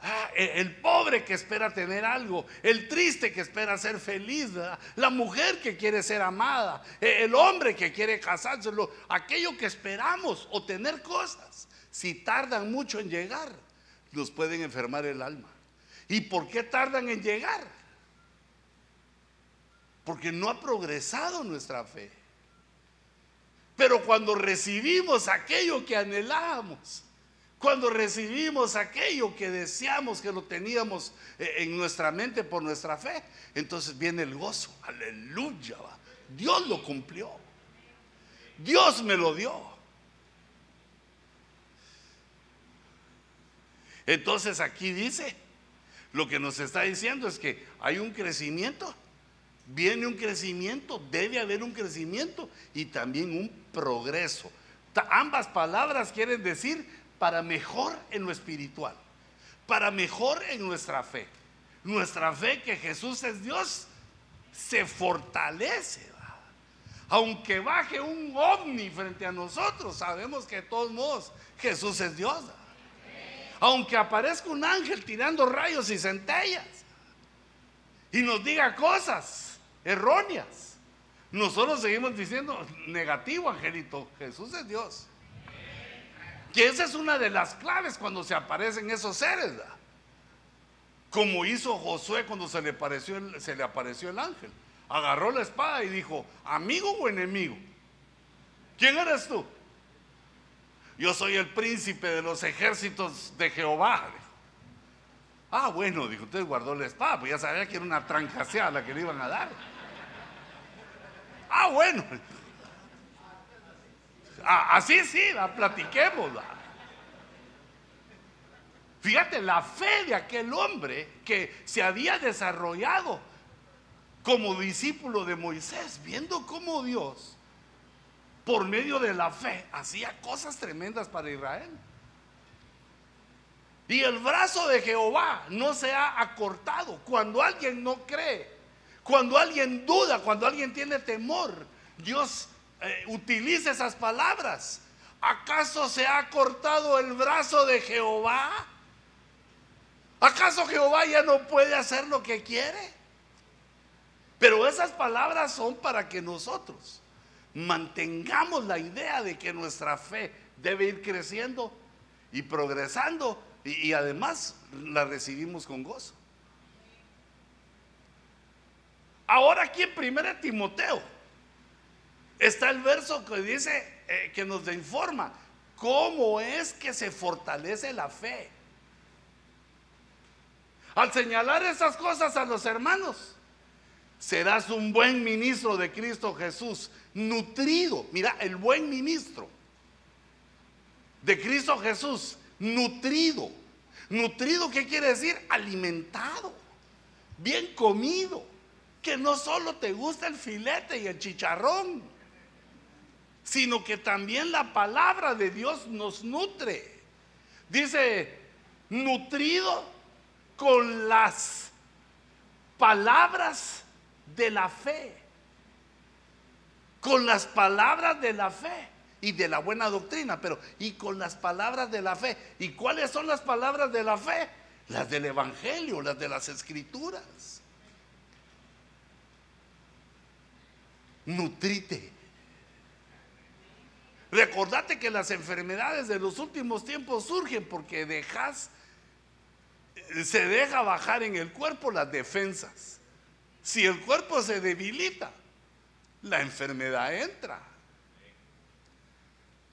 Ah, el pobre que espera tener algo, el triste que espera ser feliz, la mujer que quiere ser amada, e, el hombre que quiere casarse, aquello que esperamos o tener cosas, si tardan mucho en llegar, nos pueden enfermar el alma. ¿Y por qué tardan en llegar? Porque no ha progresado nuestra fe. Pero cuando recibimos aquello que anhelamos, cuando recibimos aquello que deseamos, que lo teníamos eh, en nuestra mente por nuestra fe, entonces viene el gozo. Aleluya. Dios lo cumplió. Dios me lo dio. Entonces aquí dice, lo que nos está diciendo es que hay un crecimiento, viene un crecimiento, debe haber un crecimiento y también un progreso. Ambas palabras quieren decir para mejor en lo espiritual, para mejor en nuestra fe. Nuestra fe que Jesús es Dios se fortalece. Aunque baje un ovni frente a nosotros, sabemos que de todos modos Jesús es Dios. Aunque aparezca un ángel tirando rayos y centellas y nos diga cosas erróneas, nosotros seguimos diciendo negativo, angelito, Jesús es Dios. Que esa es una de las claves cuando se aparecen esos seres. Como hizo Josué cuando se le, apareció el, se le apareció el ángel. Agarró la espada y dijo, amigo o enemigo. ¿Quién eres tú? Yo soy el príncipe de los ejércitos de Jehová. Ah, bueno, dijo, usted guardó la espada, pues ya sabía que era una trancaseada la que le iban a dar. Ah, bueno. Ah, así sí, la platiquemos. Fíjate la fe de aquel hombre que se había desarrollado como discípulo de Moisés, viendo cómo Dios, por medio de la fe, hacía cosas tremendas para Israel. Y el brazo de Jehová no se ha acortado cuando alguien no cree, cuando alguien duda, cuando alguien tiene temor. Dios eh, utiliza esas palabras. ¿Acaso se ha cortado el brazo de Jehová? ¿Acaso Jehová ya no puede hacer lo que quiere? Pero esas palabras son para que nosotros mantengamos la idea de que nuestra fe debe ir creciendo y progresando y, además la recibimos con gozo. Ahora aquí en 1 Timoteo está el verso que dice, eh, que nos informa cómo es que se fortalece la fe. Al señalar esas cosas a los hermanos, serás un buen ministro de Cristo Jesús, nutrido. Mira, el buen ministro de Cristo Jesús, nutrido. Nutrido, ¿qué quiere decir? Alimentado, bien comido, que no solo te gusta el filete y el chicharrón, sino que también la palabra de Dios nos nutre. Dice, nutrido con las palabras de la fe, con las palabras de la fe y de la buena doctrina, pero y con las palabras de la fe. ¿Y cuáles son las palabras de la fe? Las del Evangelio, las de las Escrituras. Nutrite. Recordate que las enfermedades de los últimos tiempos surgen porque dejas, se deja bajar en el cuerpo las defensas. Si el cuerpo se debilita, la enfermedad entra.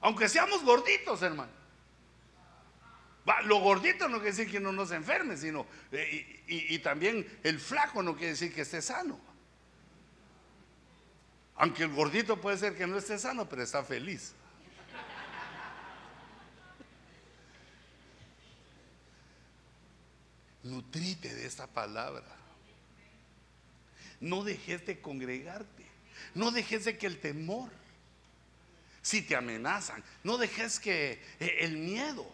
Aunque seamos gorditos, hermano. lo gordito no quiere decir que no nos enferme, sino, eh, y, también el flaco no quiere decir que esté sano. Aunque el gordito puede ser que no esté sano, pero está feliz. Nutrite de esta palabra. No dejes de congregarte. No dejes de que el temor si te amenazan. No dejes que eh, el miedo,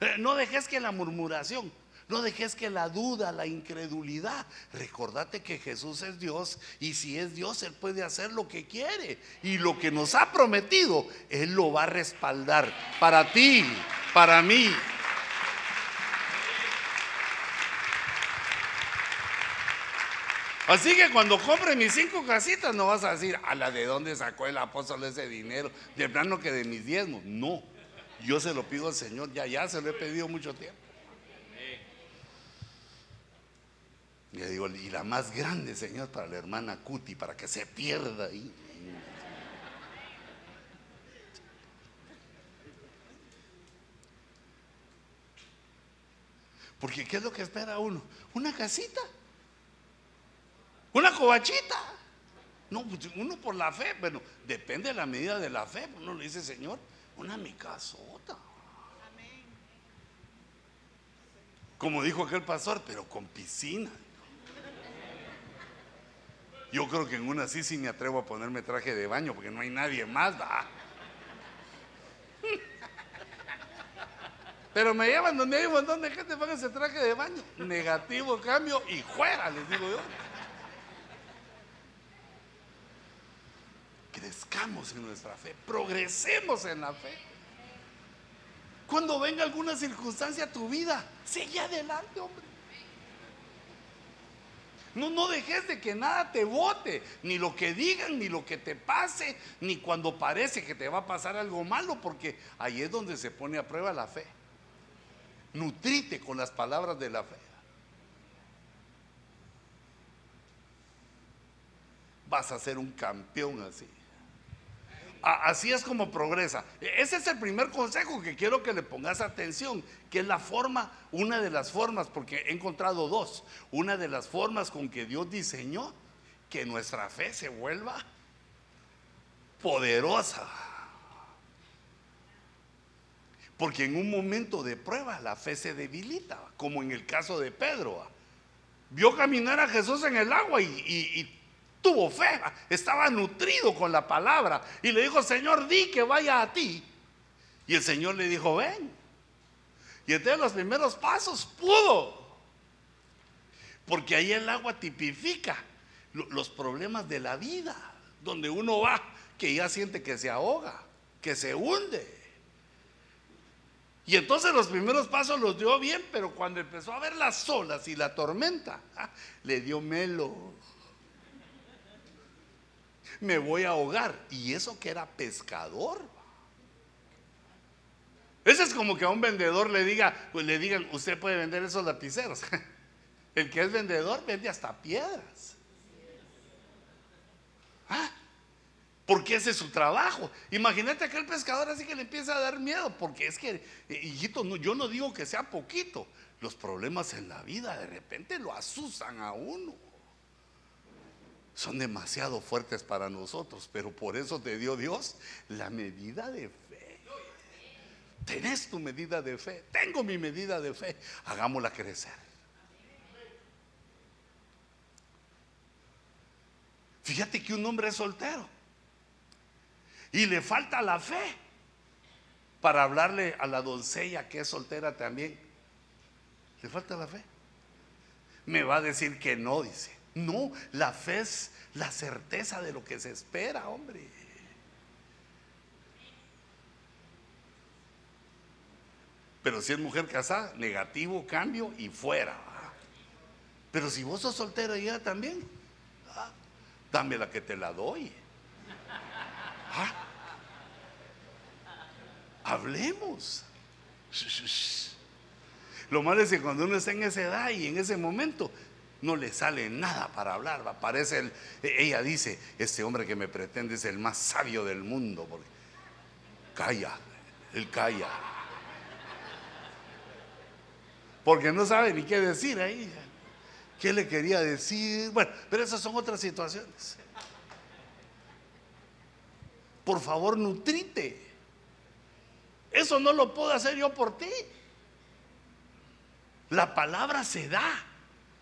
eh, no dejes que la murmuración, no dejes que la duda, la incredulidad. Recordate que Jesús es Dios y si es Dios, Él puede hacer lo que quiere. Y lo que nos ha prometido, Él lo va a respaldar para ti, para mí. Así que cuando compre mis cinco casitas no vas a decir, a la de dónde sacó el apóstol ese dinero, de plano que de mis diezmos. No, yo se lo pido al Señor, ya, ya se lo he pedido mucho tiempo. Y le digo, y la más grande, Señor, para la hermana Cuti, para que se pierda ahí. Porque ¿qué es lo que espera uno? Una casita. Una cobachita. No, pues, uno por la fe, bueno, depende de la medida de la fe. Uno le dice, Señor, una mi casota. Como dijo aquel pastor, pero con piscina. Yo creo que en una sí sí me atrevo a ponerme traje de baño porque no hay nadie más. Pero me llevan donde hay un montón de gente ese traje de baño. Negativo cambio y fuera, les digo yo. Crezcamos en nuestra fe, progresemos en la fe. Cuando venga alguna circunstancia a tu vida, sigue adelante, hombre. No, no dejes de que nada te bote, ni lo que digan, ni lo que te pase, ni cuando parece que te va a pasar algo malo, porque ahí es donde se pone a prueba la fe. Nutrite con las palabras de la fe. Vas a ser un campeón así. Así es como progresa. E, ese es el primer consejo que quiero que le pongas atención, que es la forma, una de las formas, porque he encontrado dos, una de las formas con que Dios diseñó que nuestra fe se vuelva poderosa. Porque en un momento de prueba la fe se debilita, como en el caso de Pedro. Vio caminar a Jesús en el agua y, y tuvo fe, estaba nutrido con la palabra y le dijo, Señor, di que vaya a ti. Y el Señor le dijo, ven. Y entonces los primeros pasos pudo. Porque ahí el agua tipifica los problemas de la vida, donde uno va, que ya siente que se ahoga, que se hunde. Y entonces los primeros pasos los dio bien, pero cuando empezó a ver las olas y la tormenta, ah, le dio melo me voy a ahogar. Y eso que era pescador. Eso es como que a un vendedor le diga, pues le digan, usted puede vender esos lapiceros. El que es vendedor vende hasta piedras. ¿Ah? Porque ese es su trabajo. Imagínate que el pescador así que le empieza a dar miedo, porque es que, eh, hijito, yo no digo que sea poquito. Los problemas en la vida de repente lo asusan a uno son demasiado fuertes para nosotros, pero por eso te dio Dios la medida de fe. Tenés tu medida de fe, tengo mi medida de fe, hagámosla crecer. Fíjate que un hombre es soltero y le falta la fe para hablarle a la doncella que es soltera también. Le falta la fe. Me va a decir que no, dice. No, la fe es la certeza de lo que se espera, hombre. Pero si es mujer casada, negativo, cambio y fuera. Pero si vos sos soltera ya también, dame la que te la doy. Ah. hablemos. Lo malo es que cuando uno está en esa edad y en ese momento, no le sale nada para hablar. Parece el, ella dice, este hombre que me pretende es el más sabio del mundo. Porque calla, él calla. Porque no sabe ni qué decir ahí. ¿Qué le quería decir? Bueno, pero esas son otras situaciones. Por favor, nutrite. Eso no lo puedo hacer yo por ti. La palabra se da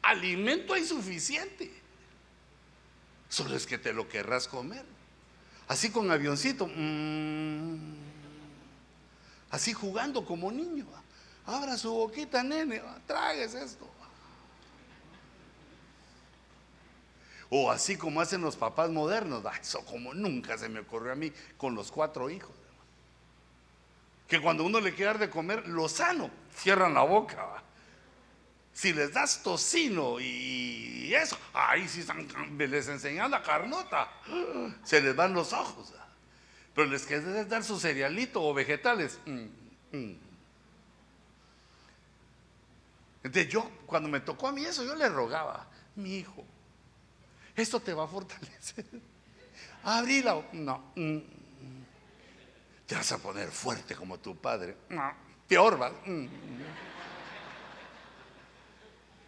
alimento hay suficiente. Solo es que te lo querrás comer. Así con avioncito. Mm, así jugando como niño. Abra su boquita, nene. Tragues esto. O así como hacen los papás modernos. Eso como nunca se me ocurrió a mí con los cuatro hijos. Que cuando uno le quiere dar de comer, lo sano, cierran la boca. Si les das tocino y eso, ahí sí les enseñan la carnota, se les van los ojos. Pero les quieres dar su cerealito o vegetales. Mm, mm. Entonces yo, cuando me tocó a mí eso, yo le rogaba, mi hijo, esto te va a fortalecer. Abrila. No. Mm, te vas a poner fuerte como tu padre. No. Peor, va.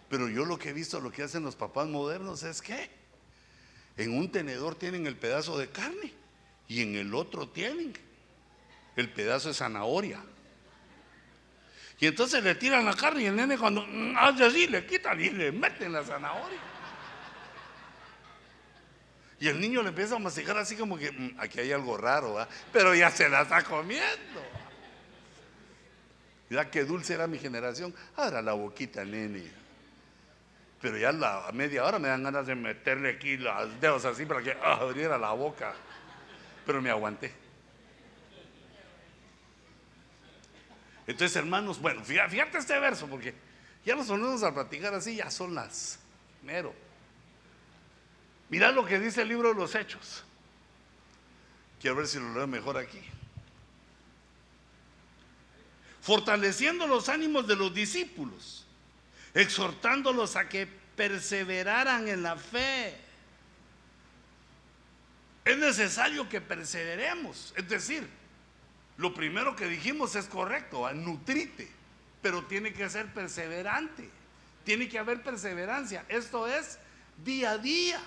Pero yo lo que he visto, lo que hacen los papás modernos es que en un tenedor tienen el pedazo de carne y en el otro tienen el pedazo de zanahoria. Y entonces le tiran la carne y el nene cuando hace así le quitan y le meten la zanahoria. Y el niño le empieza a masticar así como que mm, aquí hay algo raro, pero ya se la está comiendo. Ya que dulce era mi generación, abra la boquita, nene pero ya a media hora me dan ganas de meterle aquí los dedos así para que abriera la boca. Pero me aguanté. Entonces, hermanos, bueno, fíjate, este verso, porque ya nos ponemos a platicar así, ya son las mero. Mira lo que dice el libro de los Hechos. Quiero ver si lo leo mejor aquí. Fortaleciendo los ánimos de los discípulos, exhortándolos a que perseveraran en la fe. Es necesario que perseveremos. Es decir, lo primero que dijimos es correcto, nutrite, pero tiene que ser perseverante. Tiene que haber perseverancia. Esto es día a día.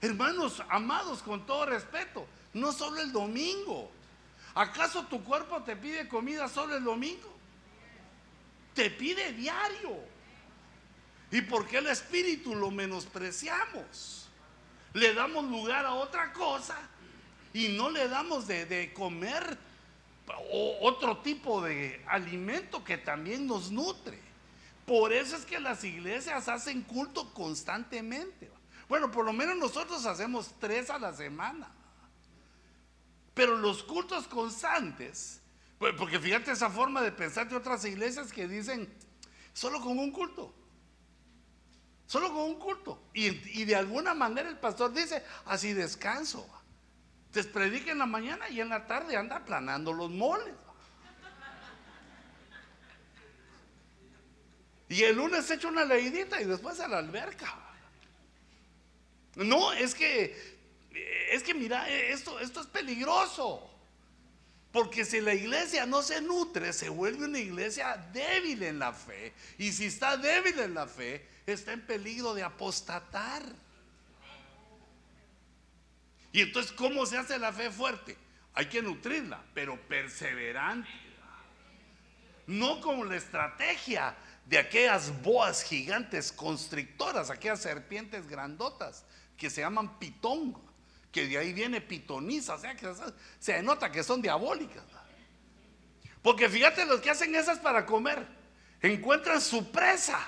Hermanos amados, con todo respeto, no solo el domingo. ¿Acaso tu cuerpo te pide comida solo el domingo? Te pide diario. ¿Y por qué el espíritu lo menospreciamos? Le damos lugar a otra cosa y no le damos de, de comer otro tipo de alimento que también nos nutre. Por eso es que las iglesias hacen culto constantemente. Bueno, por lo menos nosotros hacemos tres a la semana. Pero los cultos constantes, porque fíjate esa forma de pensar de otras iglesias que dicen, solo con un culto. Solo con un culto. Y, de alguna manera el pastor dice, así descanso. Te predica en la mañana y en la tarde anda aplanando los moles. Y el lunes echa una leidita y después a la alberca. No, es que, es que mira, esto, esto es peligroso. Porque si la iglesia no se nutre, se vuelve una iglesia débil en la fe. Y si está débil en la fe, está en peligro de apostatar. Y entonces, ¿cómo se hace la fe fuerte? Hay que nutrirla, pero perseverante. No como la estrategia de aquellas boas gigantes constrictoras, aquellas serpientes grandotas que se llaman pitón, que de ahí viene pitoniza, o sea que se nota que son diabólicas. Porque fíjate los que hacen esas para comer, encuentran su presa.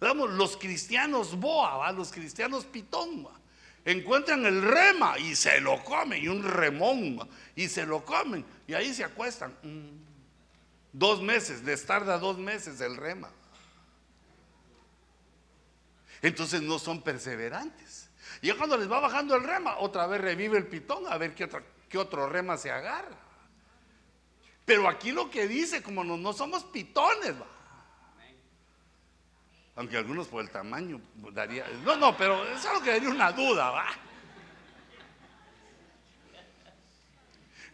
Vamos, los cristianos boa, los cristianos pitón, encuentran el rema y se lo comen, y un remón, y se lo comen, y ahí se acuestan. Mm. Dos meses, les tarda dos meses el rema. Entonces no son perseverantes. Y cuando les va bajando el rema, otra vez revive el pitón a ver qué otro, qué otro rema se agarra. Pero aquí lo que dice, como no, no somos pitones, va. Aunque algunos por el tamaño daría. No, no, pero es lo que daría una duda, va.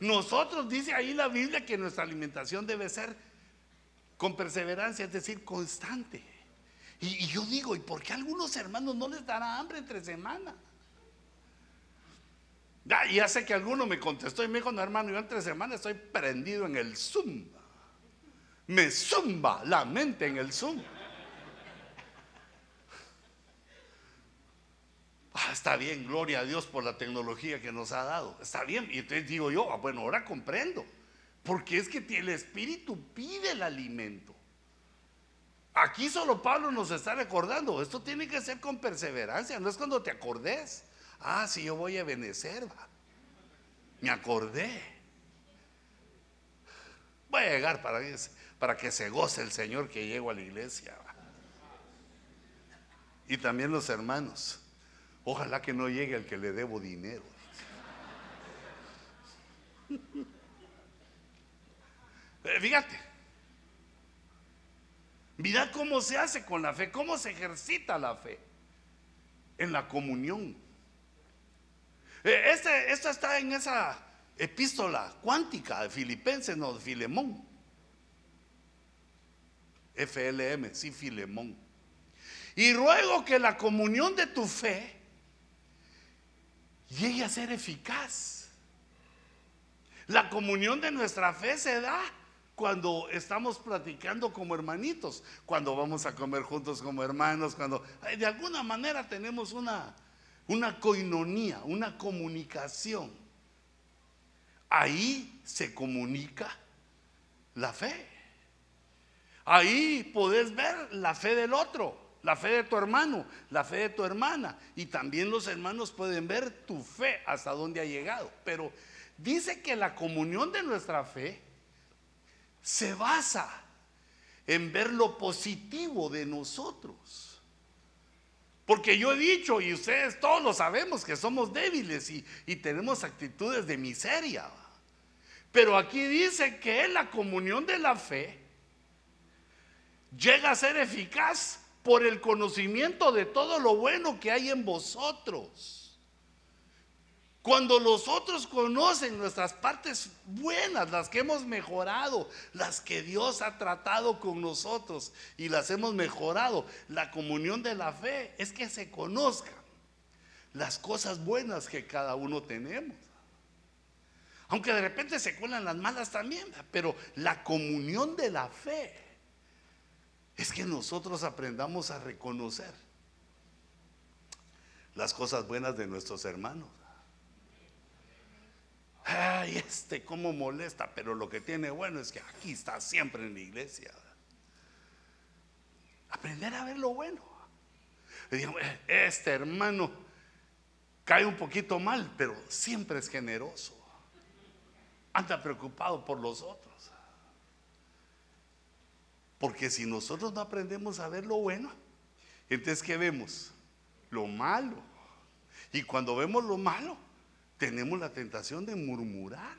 Nosotros dice ahí la Biblia que nuestra alimentación debe ser con perseverancia, es decir, constante. Y, yo digo, ¿y por qué a algunos hermanos no les dará hambre entre semana? Ya, ya sé que alguno me contestó y me dijo, no hermano, yo entre semana estoy prendido en el Zoom. Me zumba la mente en el Zoom. Ah, está bien, gloria a Dios por la tecnología que nos ha dado. Está bien. Y entonces digo yo, ah, bueno, ahora comprendo. Porque es que el espíritu pide el alimento. Aquí solo Pablo nos está recordando, esto tiene que ser con perseverancia, no es cuando te acordes. Ah, si yo voy a Benecer, me acordé. Voy a llegar para, para que se goce el Señor que llego a la iglesia. Y también los hermanos. Ojalá que no llegue el que le debo dinero. Eh, fíjate, mira cómo se hace con la fe, cómo se ejercita la fe en la comunión. Eh, este, esto está en esa epístola cuántica de Filipenses, no de Filemón. FLM, sí, Filemón. Y ruego que la comunión de tu fe llegue a ser eficaz. La comunión de nuestra fe se da cuando estamos platicando como hermanitos, cuando vamos a comer juntos como hermanos, cuando de alguna manera tenemos una, una coinonía, una comunicación. Ahí se comunica la fe. Ahí podés ver la fe del otro la fe de tu hermano, la fe de tu hermana. Y también los hermanos pueden ver tu fe hasta dónde ha llegado. Pero dice que la comunión de nuestra fe se basa en ver lo positivo de nosotros. Porque yo he dicho, y ustedes todos lo sabemos, que somos débiles y, y tenemos actitudes de miseria. Pero aquí dice que la comunión de la fe llega a ser eficaz por el conocimiento de todo lo bueno que hay en vosotros. Cuando los otros conocen nuestras partes buenas, las que hemos mejorado, las que Dios ha tratado con nosotros y las hemos mejorado, la comunión de la fe es que se conozcan las cosas buenas que cada uno tenemos. Aunque de repente se cuelan las malas también, pero la comunión de la fe es que nosotros aprendamos a reconocer las cosas buenas de nuestros hermanos ay, este cómo molesta, pero lo que tiene bueno es que aquí está siempre en la iglesia. Aprender a ver lo bueno. Eh, este hermano cae un poquito mal, pero siempre es generoso. Anda preocupado por los otros. Porque si nosotros no aprendemos a ver lo bueno, entonces ¿qué vemos? Lo malo. Y cuando vemos lo malo, tenemos la tentación de murmurar.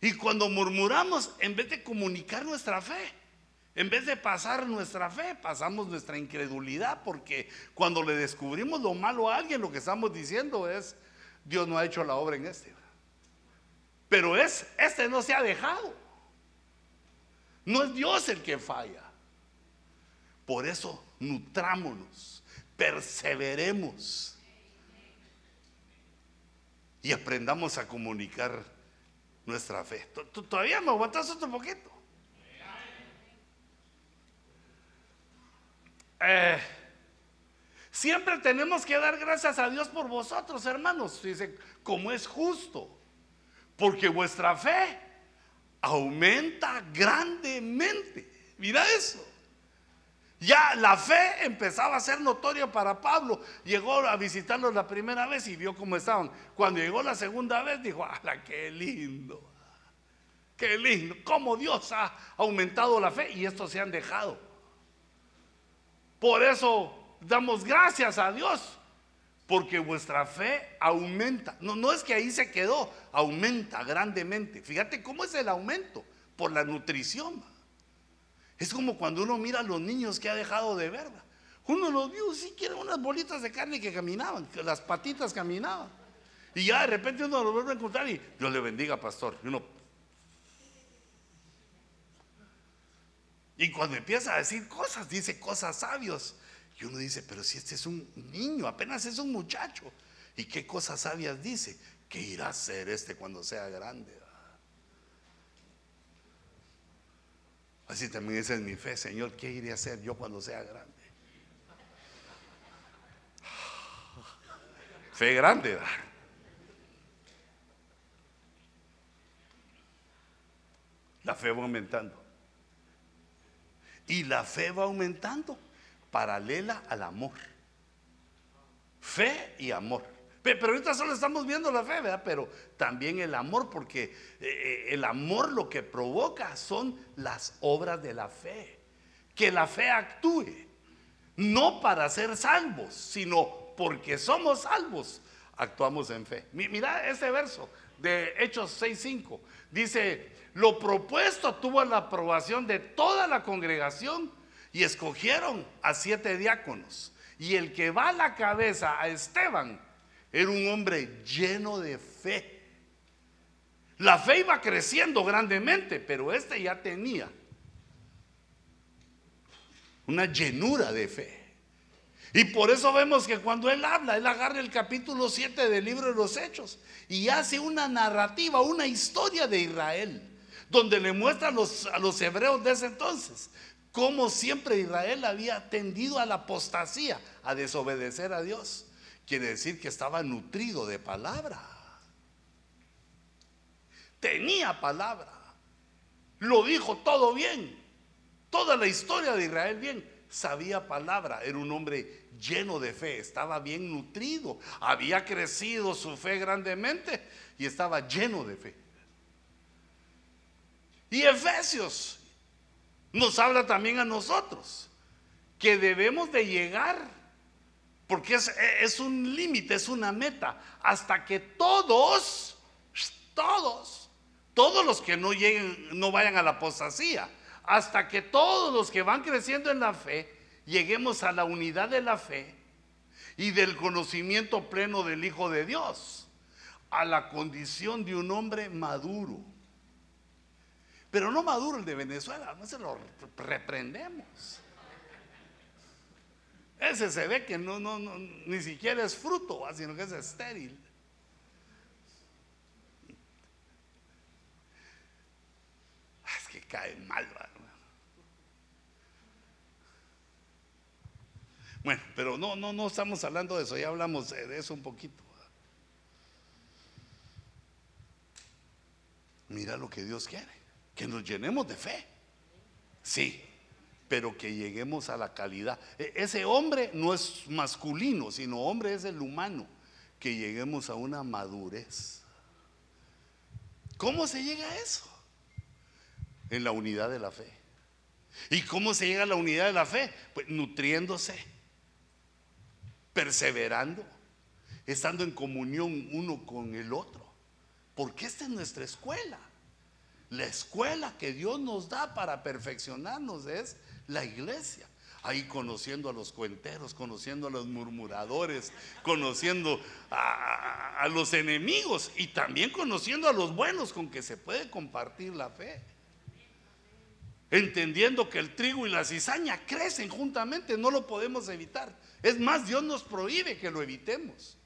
Y cuando murmuramos, en vez de comunicar nuestra fe, en vez de pasar nuestra fe, pasamos nuestra incredulidad, porque cuando le descubrimos lo malo a alguien, lo que estamos diciendo es, Dios no ha hecho la obra en este. Pero es, este no se ha dejado. No es Dios el que falla. Por eso nutrámonos, perseveremos y aprendamos a comunicar nuestra fe. ¿Todavía me aguantas otro poquito? Eh, siempre tenemos que dar gracias a Dios por vosotros, hermanos. Dice, como es justo, porque vuestra fe aumenta grandemente. Mira eso. Ya la fe empezaba a ser notoria para Pablo. Llegó a visitarlos la primera vez y vio cómo estaban. Cuando llegó la segunda vez dijo, ¡ala, qué lindo! ¡Qué lindo! Cómo Dios ha aumentado la fe y estos se han dejado. Por eso damos gracias a Dios, porque vuestra fe aumenta. No, no es que ahí se quedó, aumenta grandemente. Fíjate cómo es el aumento por la nutrición. Es como cuando uno mira a los niños que ha dejado de ver. Uno los vio, sí, quieren unas bolitas de carne que caminaban, que las patitas caminaban. Y ya de repente uno lo vuelve a encontrar y Dios le bendiga, pastor. Y uno. Y cuando empieza a decir cosas, dice cosas sabios. Y uno dice, pero si este es un niño, apenas es un muchacho. ¿Y qué cosas sabias dice? ¿Qué irá a ser este cuando sea grande? Así también esa es mi fe, Señor, ¿qué iré a hacer yo cuando sea grande? Fe grande. La fe va aumentando. Y la fe va aumentando paralela al amor. Fe y amor. Pero ahorita solo estamos viendo la fe, ¿verdad? Pero también el amor, porque eh, eh, el amor lo que provoca son las obras de la fe. Que la fe actúe, no para ser salvos, sino porque somos salvos, actuamos en fe. Mira ese verso de Hechos 6.5. Dice, lo propuesto tuvo la aprobación de toda la congregación y escogieron a siete diáconos. Y el que va a la cabeza a Esteban, era un hombre lleno de fe. La fe iba creciendo grandemente, pero este ya tenía una llenura de fe. Y por eso vemos que cuando él habla, él agarra el capítulo 7 del libro de los Hechos y hace una narrativa, una historia de Israel, donde le muestra a los, a los hebreos de ese entonces cómo siempre Israel había tendido a la apostasía, a desobedecer a Dios quiere decir que estaba nutrido de palabra. Tenía palabra. Lo dijo todo bien. Toda la historia de Israel bien. Sabía palabra. Era un hombre lleno de fe. Estaba bien nutrido. Había crecido su fe grandemente y estaba lleno de fe. Y Efesios nos habla también a nosotros que debemos de llegar, porque es, es un límite, es una meta, hasta que todos, todos, todos los que no lleguen, no vayan a la apostasía, hasta que todos los que van creciendo en la fe, lleguemos a la unidad de la fe y del conocimiento pleno del Hijo de Dios, a la condición de un hombre maduro. Pero no maduro el de Venezuela, no se lo reprendemos. Ese se ve que no, ni siquiera es fruto, sino que es estéril. Es que cae mal, Bueno, pero no, no, no estamos hablando de eso, ya hablamos de eso un poquito. Mira lo que Dios quiere, que nos llenemos de fe. Sí, pero que lleguemos a la calidad. E, ese hombre no es masculino, sino hombre es el humano, que lleguemos a una madurez. ¿Cómo se llega a eso? En la unidad de la fe. ¿Y cómo se llega a la unidad de la fe? Pues nutriéndose perseverando, estando en comunión uno con el otro. Porque esta es nuestra escuela. La escuela que Dios nos da para perfeccionarnos es la iglesia. Ahí conociendo a los cuenteros, conociendo a los murmuradores, conociendo a, los enemigos y también conociendo a los buenos con que se puede compartir la fe. Entendiendo que el trigo y la cizaña crecen juntamente, no lo podemos evitar. Es más, Dios nos prohíbe que lo evitemos,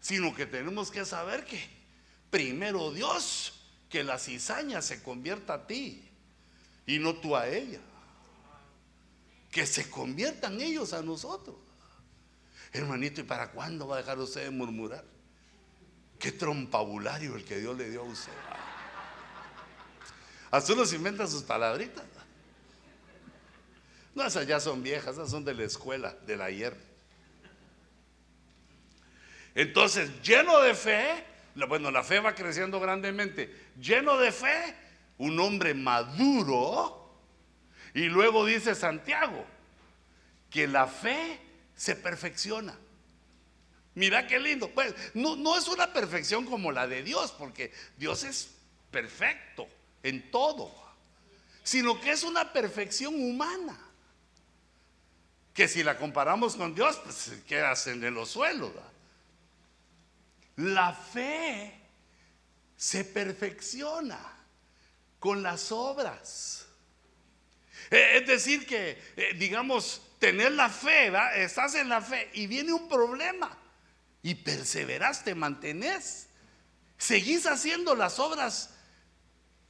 sino que tenemos que saber que primero Dios, que la cizaña se convierta a ti y no tú a ella. Que se conviertan ellos a nosotros. Hermanito, ¿y para cuándo va a dejar usted de murmurar? Qué trompabulario el que Dios le dio a usted. Hasta uno se inventa sus palabritas. No, esas ya son viejas, esas son de la escuela, del ayer. Entonces, lleno de fe, bueno, la fe va creciendo grandemente. Lleno de fe, un hombre maduro. Y luego dice Santiago, que la fe se perfecciona. Mira qué lindo. Pues no, es una perfección como la de Dios, porque Dios es perfecto en todo, sino que es una perfección humana que si la comparamos con Dios, pues quedas en los suelos. La fe se perfecciona con las obras. Eh, es decir, que, eh, digamos, tener la fe, estás en la fe y viene un problema y perseveras, te mantenés, seguís haciendo las obras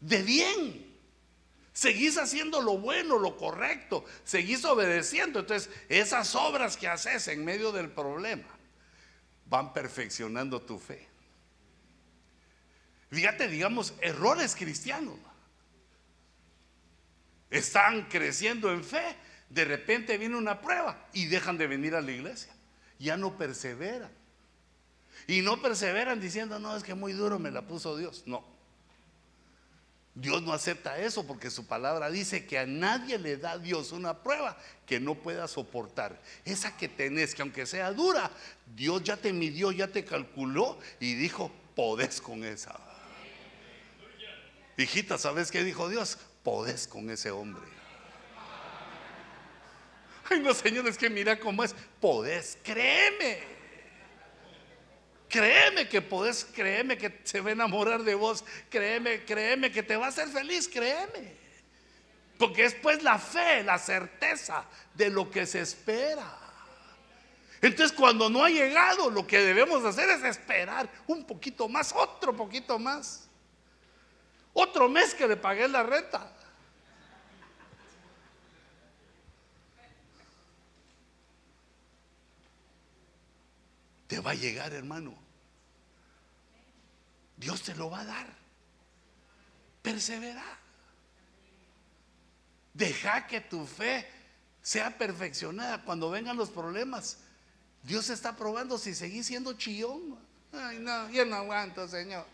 de bien seguís haciendo lo bueno, lo correcto, seguís obedeciendo. Entonces, esas obras que haces en medio del problema van perfeccionando tu fe. Fíjate, digamos, errores cristianos. Están creciendo en fe, de repente viene una prueba y dejan de venir a la iglesia. Ya no perseveran. Y no perseveran diciendo, no, es que muy duro me la puso Dios. No. Dios no acepta eso porque su palabra dice que a nadie le da Dios una prueba que no pueda soportar. Esa que tenés, que aunque sea dura, Dios ya te midió, ya te calculó y dijo, podés con esa. Hijita, ¿sabes qué dijo Dios? Podés con ese hombre. Ay, no, señores, que mira cómo es. Podés, créeme. Créeme que podés, créeme que se va a enamorar de vos, créeme, créeme que te va a hacer feliz, créeme. Porque es pues la fe, la certeza de lo que se espera. Entonces cuando no ha llegado, lo que debemos hacer es esperar un poquito más, otro poquito más. Otro mes que le pagué la renta. Te va a llegar, hermano. Dios te lo va a dar. Persevera. Deja que tu fe sea perfeccionada cuando vengan los problemas. Dios está probando si seguís siendo chillón. Ay, no, yo no aguanto, Señor.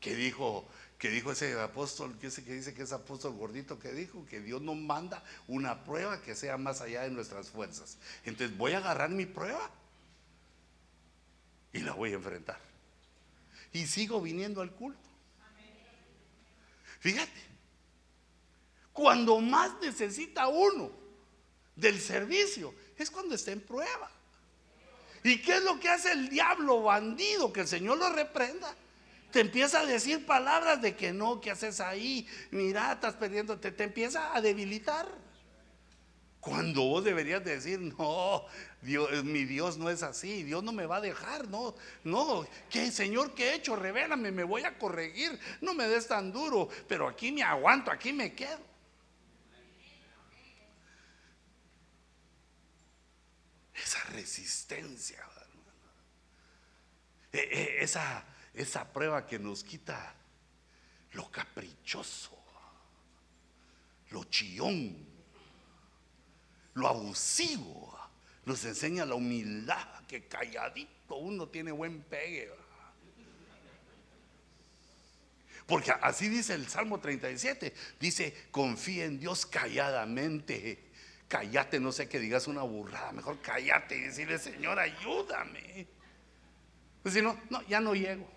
Que dijo, que dijo ese apóstol, que, dice que es apóstol gordito, que dijo que Dios nos manda una prueba que sea más allá de nuestras fuerzas. Entonces voy a agarrar mi prueba y la voy a enfrentar. Y sigo viniendo al culto. Fíjate, cuando más necesita uno del servicio es cuando está en prueba. ¿Y qué es lo que hace el diablo bandido? Que el Señor lo reprenda. Te empieza a decir palabras de que no, ¿qué haces ahí? Mira, estás perdiéndote. Te empieza a debilitar. Cuando vos deberías decir, no, Dios, mi Dios no es así, Dios no me va a dejar, no, no, ¿qué Señor qué he hecho? Revélame, me voy a corregir, no me des tan duro, pero aquí me aguanto, aquí me quedo. Esa resistencia, e, e, esa, esa prueba que nos quita lo caprichoso, lo chillón, lo abusivo nos enseña la humildad, que calladito uno tiene buen pegue. Porque así dice el Salmo 37, dice, confía en Dios calladamente. Cállate, no sé que digas una burrada, mejor cállate y decirle, Señor, ayúdame. Pues si no, no, ya no llego.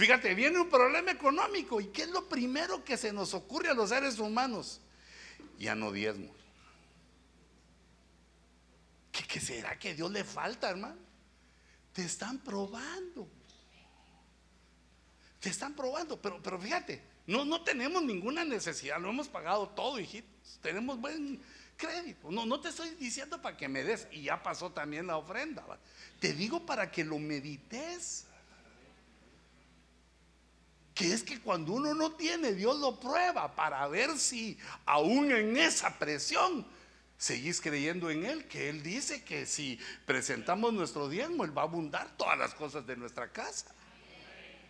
Fíjate, viene un problema económico y ¿qué es lo primero que se nos ocurre a los seres humanos? Ya no diezmo. ¿Qué, será que Dios le falta, hermano? Te están probando. Te están probando, pero, pero fíjate, no, no tenemos ninguna necesidad, lo hemos pagado todo, hijitos. Tenemos buen crédito. No, no te estoy diciendo para que me des, y ya pasó también la ofrenda. Te digo para que lo medites. Que es que cuando uno no tiene, Dios lo prueba para ver si aún en esa presión seguís creyendo en Él, que Él dice que si presentamos nuestro diezmo, Él va a abundar todas las cosas de nuestra casa.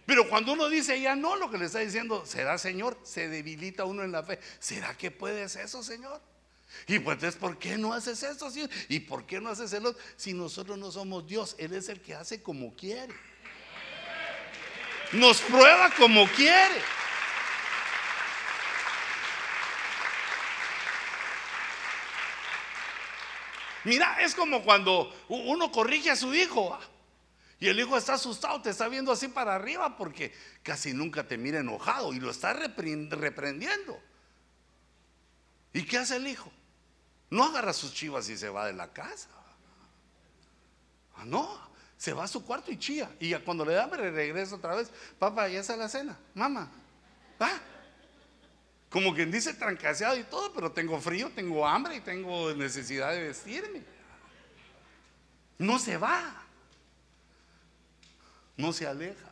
Pero cuando uno dice ya no, lo que le está diciendo, será Señor, se debilita uno en la fe. ¿Será que puedes eso, Señor? Y pues entonces, ¿por qué no haces eso? ¿Y por qué no haces el otro? Si nosotros no somos Dios, Él es el que hace como quiere. Nos prueba como quiere. Mira, es como cuando uno corrige a su hijo y el hijo está asustado, te está viendo así para arriba porque casi nunca te mira enojado y lo está reprendiendo. ¿Y qué hace el hijo? No agarra sus chivas y se va de la casa. Ah, no, se va a su cuarto y chía. Y cuando le da hambre regresa otra vez. Papá, ya está la cena. Mamá, va. Como quien dice trancaseado y todo, pero tengo frío, tengo hambre y tengo necesidad de vestirme. No se va. No se aleja.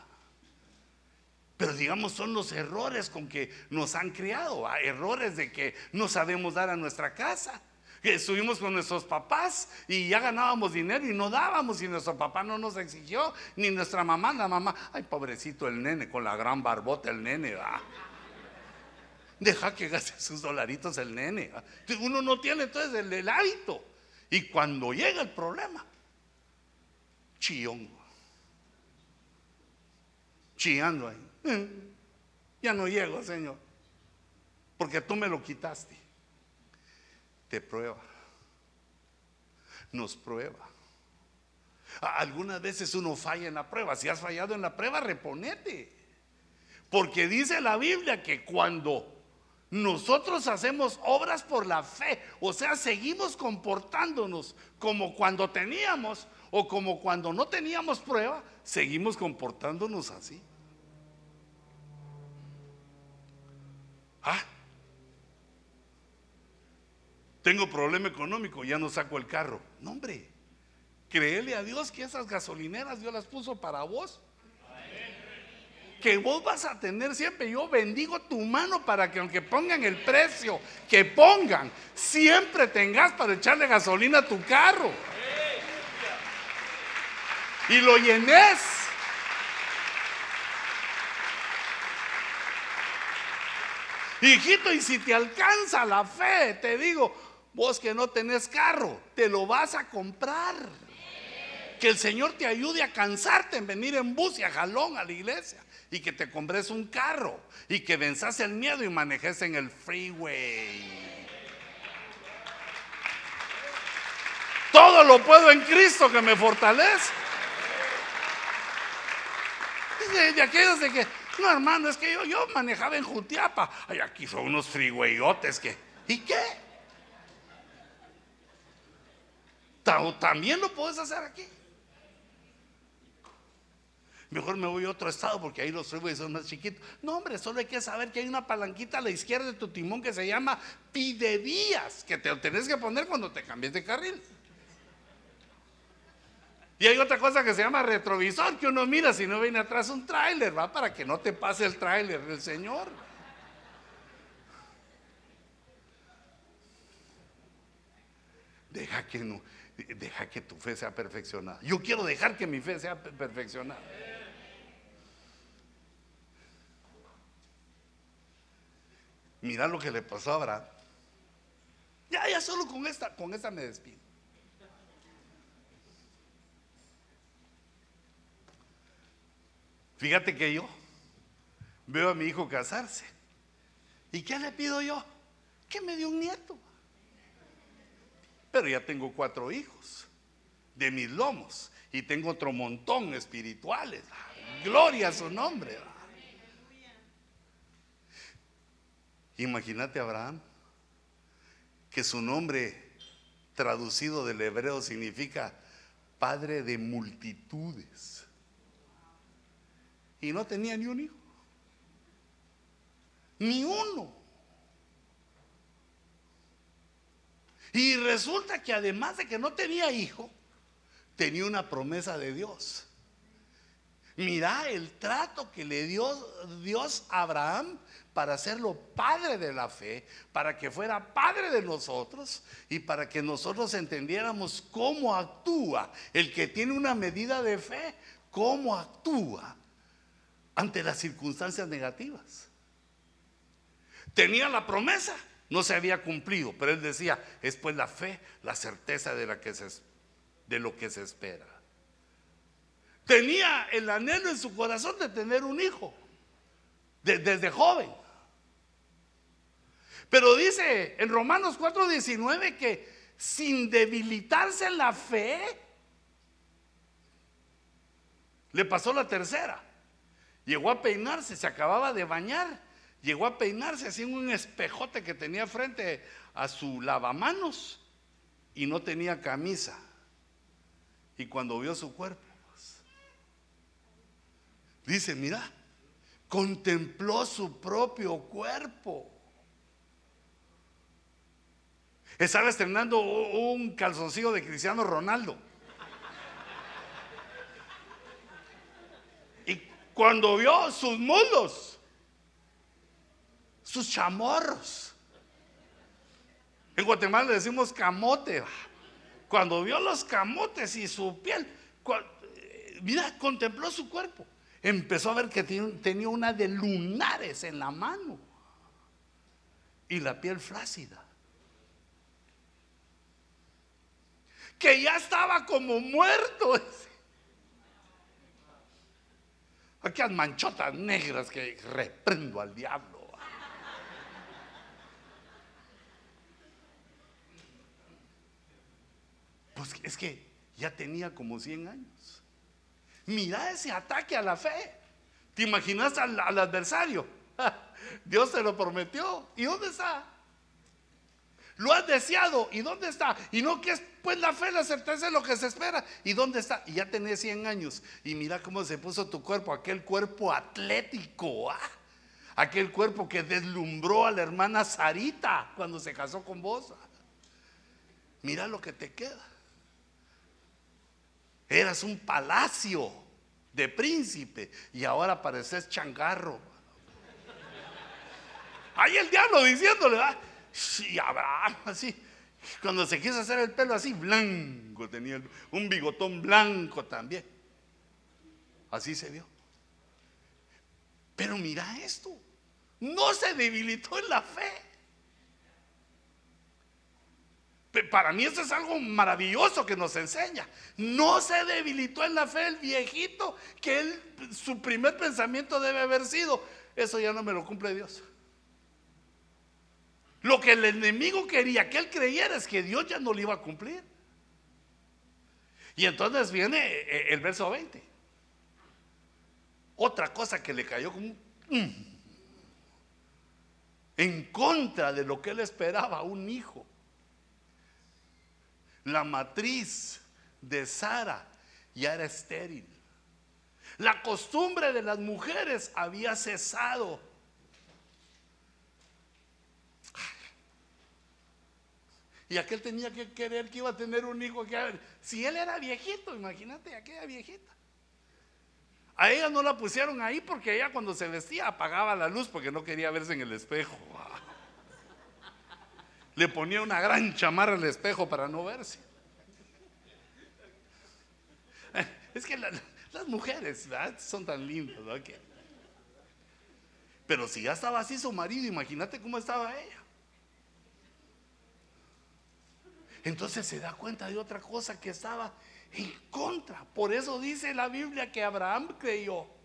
Pero digamos, son los errores con que nos han criado, errores de que no sabemos dar a nuestra casa. Que estuvimos con nuestros papás y ya ganábamos dinero y no dábamos y nuestro papá no nos exigió, ni nuestra mamá, la mamá, ay pobrecito el nene, con la gran barbota el nene, va. Deja que gaste sus dolaritos el nene. Uno no tiene entonces el, hábito. Y cuando llega el problema, chillón. Chillando ahí. Eh, ya no llego, Señor. Porque tú me lo quitaste. Te prueba. Nos prueba. Algunas veces uno falla en la prueba. Si has fallado en la prueba, reponete. Porque dice la Biblia que cuando nosotros hacemos obras por la fe, o sea, seguimos comportándonos como cuando teníamos o como cuando no teníamos prueba, seguimos comportándonos así. Ah, tengo problema económico, ya no saco el carro. No, hombre, créele a Dios que esas gasolineras Dios las puso para vos que vos vas a tener siempre. Yo bendigo tu mano para que aunque pongan el precio que pongan, siempre tengas para echarle gasolina a tu carro. Y lo llenes. Hijito, y si te alcanza la fe, te digo, vos que no tenés carro, te lo vas a comprar. Que el Señor te ayude a cansarte en venir en bus y a jalón a la iglesia. Y que te compres un carro. Y que venzas el miedo y manejes en el freeway. Todo lo puedo en Cristo que me fortalece. De, aquellos de que, no hermano, es que yo, yo manejaba en Jutiapa. Ay, aquí son unos freewayotes que. ¿Y qué? También lo puedes hacer aquí. Mejor me voy a otro estado porque ahí los freeways son más chiquitos. No, hombre, solo hay que saber que hay una palanquita a la izquierda de tu timón que se llama pidevías, que te lo tenés que poner cuando te cambies de carril. Y hay otra cosa que se llama retrovisor, que uno mira si no viene atrás un tráiler, va para que no te pase el tráiler del Señor. Deja que no, deja que tu fe sea perfeccionada. Yo quiero dejar que mi fe sea perfeccionada. Mira lo que le pasó a Abraham. Ya, ya solo con esta, con esta me despido. Fíjate que yo veo a mi hijo casarse. ¿Y qué le pido yo? Que me dé un nieto. Pero ya tengo cuatro hijos de mis lomos y tengo otro montón espirituales. Gloria a su nombre. Imagínate Abraham, que su nombre traducido del hebreo significa padre de multitudes y no tenía ni un hijo. Ni uno. Y resulta que además de que no tenía hijo, tenía una promesa de Dios. Mira el trato que le dio Dios a Abraham para hacerlo padre de la fe, para que fuera padre de nosotros y para que nosotros entendiéramos cómo actúa el que tiene una medida de fe, cómo actúa ante las circunstancias negativas. Tenía la promesa, no se había cumplido, pero él decía, es pues la fe, la certeza de, lo que se espera. Tenía el anhelo en su corazón de tener un hijo, desde joven. Pero dice en Romanos 4:19 que sin debilitarse la fe, le pasó la tercera. Llegó a peinarse, se acababa de bañar. Llegó a peinarse así en un espejote que tenía frente a su lavamanos y no tenía camisa. Y cuando vio su cuerpo, pues, dice, mira, contempló su propio cuerpo. Estaba estrenando un calzoncillo de Cristiano Ronaldo. Cuando vio sus muslos, sus chamorros. En Guatemala le decimos camote. Cuando vio los camotes y su piel, eh, mira, contempló su cuerpo. Empezó a ver que tenía una de lunares en la mano y la piel flácida. Que ya estaba como muerto. Aquellas manchotas negras que reprendo al diablo. Es que ya tenía como 100 años. Mira ese ataque a la fe. ¿Te imaginas al, adversario? Dios te lo prometió. ¿Y dónde está? Lo has deseado. ¿Y dónde está? Y no que es pues la fe, la certeza de lo que se espera. ¿Y dónde está? Y ya tenés 100 años. Y mira cómo se puso tu cuerpo, aquel cuerpo atlético. ¿ah? Aquel cuerpo que deslumbró a la hermana Sarita cuando se casó con vos. ¿ah? Mira lo que te queda. Eras un palacio de príncipe y ahora pareces changarro. Ahí el diablo diciéndole, ¿verdad? Sí, Abraham, así. Cuando se quiso hacer el pelo así, blanco, tenía un bigotón blanco también. Así se vio. Pero mira esto, no se debilitó en la fe. Para mí eso es algo maravilloso que nos enseña. No se debilitó en la fe el viejito, que él, su primer pensamiento debe haber sido, eso ya no me lo cumple Dios. Lo que el enemigo quería que él creyera es que Dios ya no lo iba a cumplir. Y entonces viene eh, el verso 20. Otra cosa que le cayó como un... en contra de lo que él esperaba, un hijo. La matriz de Sara ya era estéril. La costumbre de las mujeres había cesado. Y aquel tenía que querer que iba a tener un hijo que si él era viejito, imagínate aquella viejita. A ella no la pusieron ahí porque ella cuando se vestía apagaba la luz porque no quería verse en el espejo. Le ponía una gran chamarra al espejo para no verse. Es que las mujeres son tan lindas, Pero si ya estaba así su marido, imagínate cómo estaba ella. Entonces se da cuenta de otra cosa que estaba en contra. Por eso dice la Biblia que Abraham creyó.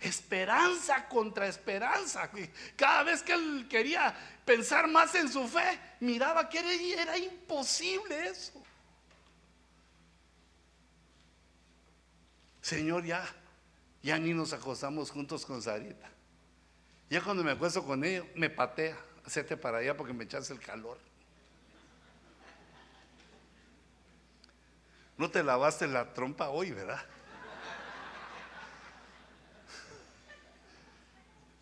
Esperanza contra esperanza. Cada vez que él quería pensar más en su fe, miraba que era, era imposible eso. Señor, ya, ya ni nos acostamos juntos con Sarita. Ya cuando me acuesto con ella, me patea, hacete para allá porque me echas el calor. No te lavaste la trompa hoy, ¿verdad?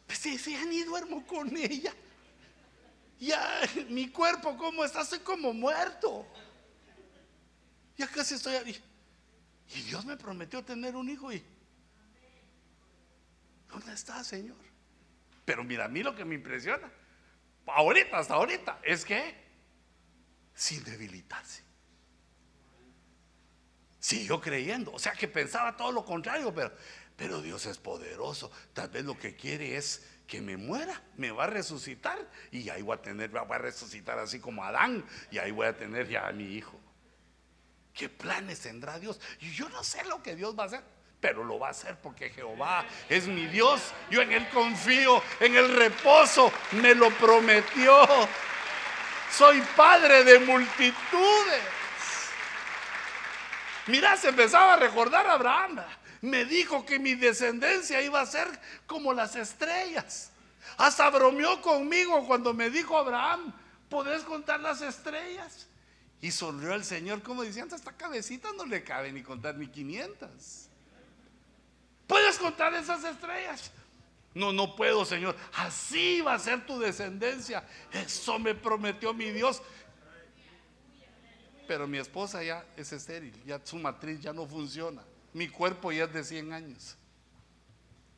Pues ya ni duermo con ella. Ya, mi cuerpo, ¿cómo está? Estoy como muerto. Ya casi estoy. Y Dios me prometió tener un hijo y... ¿Dónde está, Señor? Pero mira, a mí lo que me impresiona, ahorita, hasta ahorita, es que sin debilitarse. Siguió creyendo. O sea que pensaba todo lo contrario, pero, pero Dios es poderoso. Tal vez lo que quiere es que me muera, me va a resucitar y ahí voy a tener, va a resucitar así como Adán y ahí voy a tener ya a mi hijo. ¿Qué planes tendrá Dios? Y yo no sé lo que Dios va a hacer, pero lo va a hacer porque Jehová es mi Dios. Yo en Él confío, en el reposo, me lo prometió. Soy padre de multitudes. Mira, se empezaba a recordar a Abraham. Me dijo que mi descendencia iba a ser como las estrellas. Hasta bromeó conmigo cuando me dijo Abraham, ¿podés contar las estrellas? Y sonrió el Señor como diciendo, esta cabecita no le cabe ni contar ni 500. ¿Puedes contar esas estrellas? No, no puedo, Señor. Así va a ser tu descendencia. Eso me prometió mi Dios. Pero mi esposa ya es estéril, ya su matriz ya no funciona. Mi cuerpo ya es de 100 años.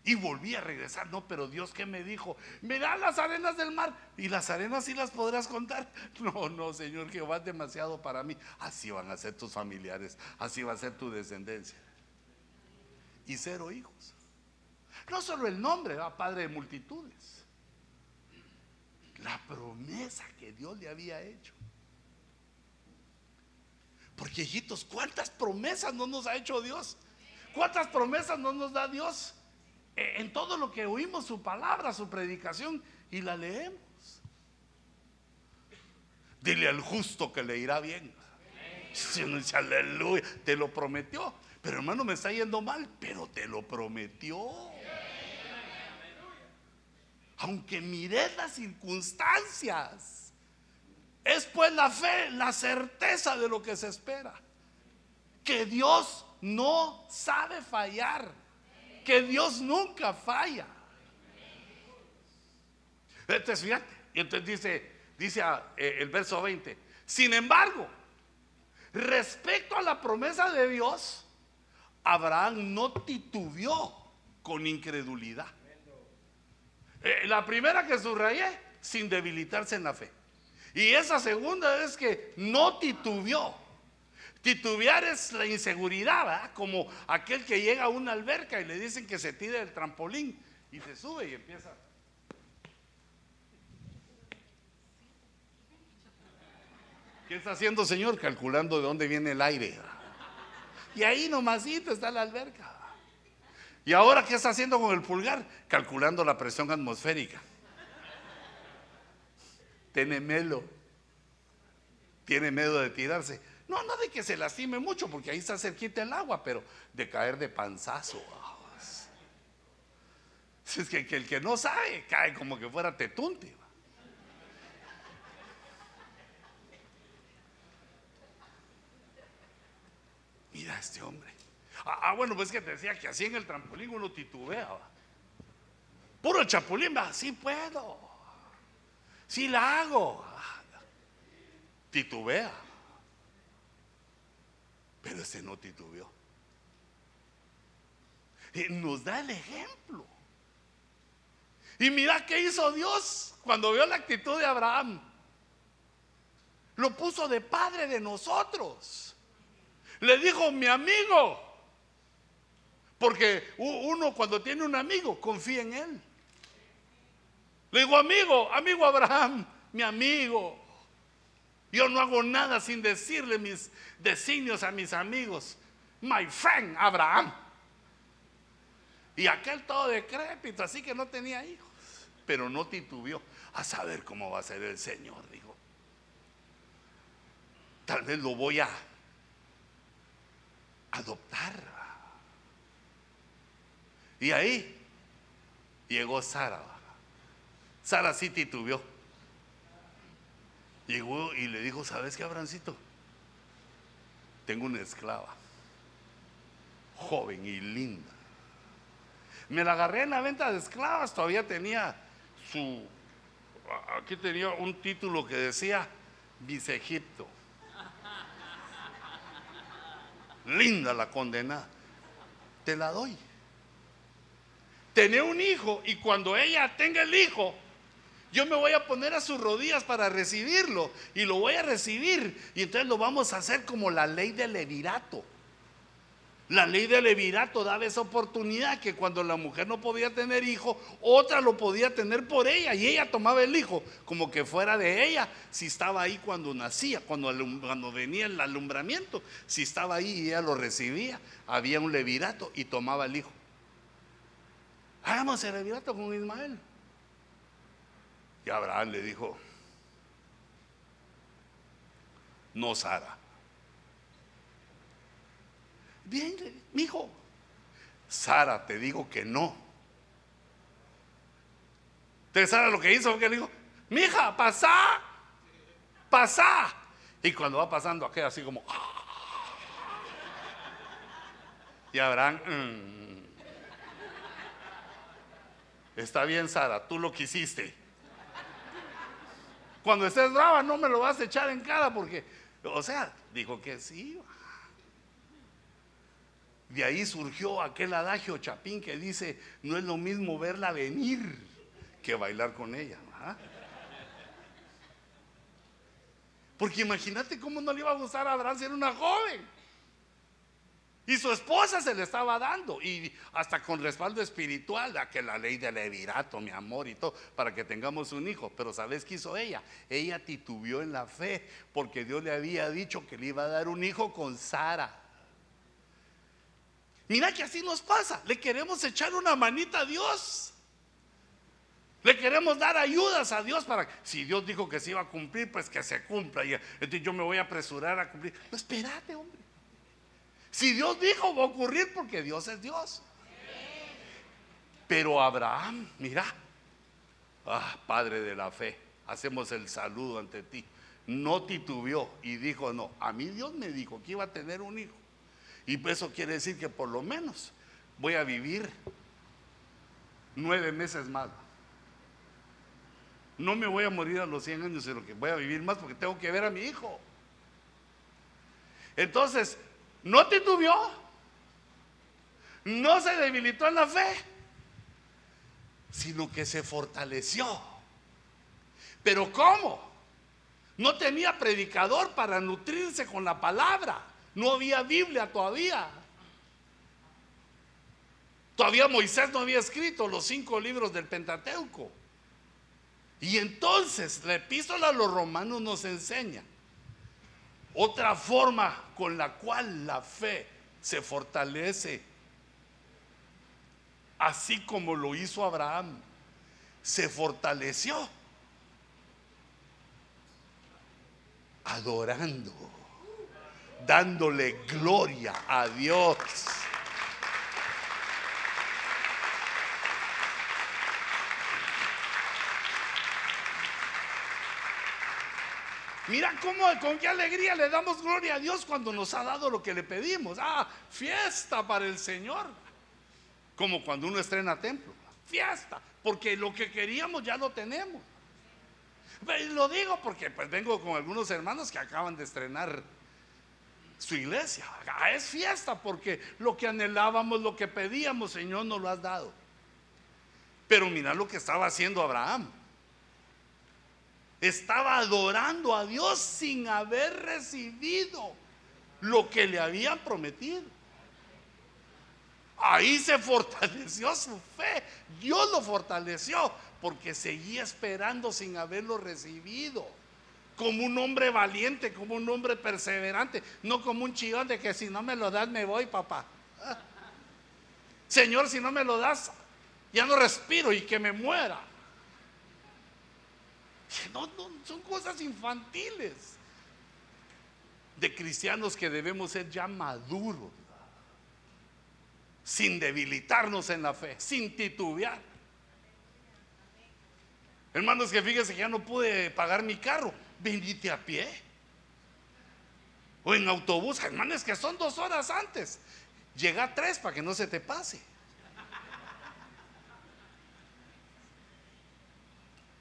Y volví a regresar. No, pero Dios, ¿qué me dijo? Mira las arenas del mar. ¿Y las arenas sí las podrás contar? No, no, Señor Jehová es demasiado para mí. Así van a ser tus familiares. Así va a ser tu descendencia. Y cero hijos. No solo el nombre, va padre de multitudes. La promesa que Dios le había hecho. Porque hijitos, ¿cuántas promesas no nos ha hecho Dios? ¿Cuántas promesas no nos da Dios? Eh, en todo lo que oímos su palabra, su predicación y la leemos. Dile al justo que le irá bien. Si no dice aleluya, te lo prometió. Pero hermano, me está yendo mal, pero te lo prometió. Aunque mires las circunstancias, es pues la fe, la certeza de lo que se espera. Que Dios no sabe fallar que Dios nunca falla. Entonces, fíjate, y entonces dice, dice eh, el verso 20, sin embargo, respecto a la promesa de Dios, Abraham no titubeó con incredulidad. Eh, la primera que subrayé, sin debilitarse en la fe. Y esa segunda es que no titubeó. Titubear es la inseguridad, como aquel que llega a una alberca y le dicen que se tire del trampolín y se sube y empieza. ¿Qué está haciendo, Señor? Calculando de dónde viene el aire. Y ahí nomasito está la alberca. ¿Y ahora qué está haciendo con el pulgar? Calculando la presión atmosférica. Tiene melo. Tiene miedo de tirarse. No, no de que se lastime mucho, porque ahí está cerquita el agua, pero de caer de panzazo. Es que, el que no sabe cae como que fuera tetunte. Mira este hombre. Ah, ah, bueno, pues que te decía que así en el trampolín uno titubeaba. Puro chapulín, va, sí puedo. Sí la hago. Titubea. Pero ese no titubeó. Nos da el ejemplo. Y mira qué hizo Dios cuando vio la actitud de Abraham. Lo puso de padre de nosotros. Le dijo, mi amigo. Porque uno cuando tiene un amigo confía en él. Le digo, amigo, amigo Abraham, mi amigo. Yo no hago nada sin decirle mis designios a mis amigos. My friend Abraham. Y aquel todo decrépito, así que no tenía hijos. Pero no titubió a saber cómo va a ser el Señor, dijo. Tal vez lo voy a adoptar. Y ahí llegó Sara. Sara sí titubeó. Llegó y le dijo, ¿sabes qué, Abrancito? Tengo una esclava, joven y linda. Me la agarré en la venta de esclavas, todavía tenía su, aquí tenía un título que decía Vice Egipto. Linda la condena, te la doy. Tenía un hijo y cuando ella tenga el hijo, yo me voy a poner a sus rodillas para recibirlo y lo voy a recibir. Y entonces lo vamos a hacer como la ley del levirato. La ley del levirato daba esa oportunidad que cuando la mujer no podía tener hijo, otra lo podía tener por ella y ella tomaba el hijo como que fuera de ella, si estaba ahí cuando nacía, cuando, cuando venía el alumbramiento, si estaba ahí y ella lo recibía, había un levirato y tomaba el hijo. Hagamos el levirato con Ismael. Y Abraham le dijo, no Sara. Bien, hijo. Sara, te digo que no. Entonces Sara lo que hizo fue que le dijo, mi hija, pasa, pasa. Y cuando va pasando aquel así como... Y Abraham... Mm, está bien, Sara, tú lo quisiste. Cuando estés brava no me lo vas a echar en cara porque, o sea, dijo que sí. De ahí surgió aquel adagio chapín que dice, no es lo mismo verla venir que bailar con ella. Porque imagínate cómo no le iba a gustar a Abraham ser una joven. Y su esposa se le estaba dando, y hasta con respaldo espiritual, a que la ley del levirato, mi amor y todo, para que tengamos un hijo. Pero ¿sabes qué hizo ella? Ella titubió en la fe, porque Dios le había dicho que le iba a dar un hijo con Sara. Mira que así nos pasa, le queremos echar una manita a Dios. Le queremos dar ayudas a Dios para que, si Dios dijo que se iba a cumplir, pues que se cumpla. Entonces yo me voy a apresurar a cumplir. No, espérate, hombre. Si Dios dijo, va a ocurrir porque Dios es Dios. Pero Abraham, mira, ah, Padre de la fe, hacemos el saludo ante ti. No titubeó y dijo, no, a mí Dios me dijo que iba a tener un hijo. Y eso quiere decir que por lo menos voy a vivir nueve meses más. No me voy a morir a los 100 años, sino que voy a vivir más porque tengo que ver a mi hijo. Entonces, no titubeó, no se debilitó en la fe, sino que se fortaleció. Pero ¿cómo? No tenía predicador para nutrirse con la palabra. No había Biblia todavía. Todavía Moisés no había escrito los cinco libros del Pentateuco. Y entonces la epístola a los romanos nos enseña Otra forma con la cual la fe se fortalece, así como lo hizo Abraham, se fortaleció adorando, dándole gloria a Dios. Mira cómo, con qué alegría le damos gloria a Dios cuando nos ha dado lo que le pedimos. Ah, fiesta para el Señor. Como cuando uno estrena templo. Fiesta, porque lo que queríamos ya lo tenemos. Lo digo porque pues vengo con algunos hermanos que acaban de estrenar su iglesia. Ah, es fiesta porque lo que anhelábamos, lo que pedíamos, Señor, nos lo has dado. Pero mira lo que estaba haciendo Abraham estaba adorando a Dios sin haber recibido lo que le habían prometido. Ahí se fortaleció su fe. Dios lo fortaleció porque seguía esperando sin haberlo recibido. Como un hombre valiente, como un hombre perseverante, no como un chillón de que si no me lo das me voy, papá. Señor, si no me lo das, ya no respiro y que me muera. No, son cosas infantiles de cristianos que debemos ser ya maduros, sin debilitarnos en la fe, sin titubear. Hermanos, que fíjese que ya no pude pagar mi carro, venite a pie. O en autobús, hermanos, que son dos horas antes. Llega a tres para que no se te pase.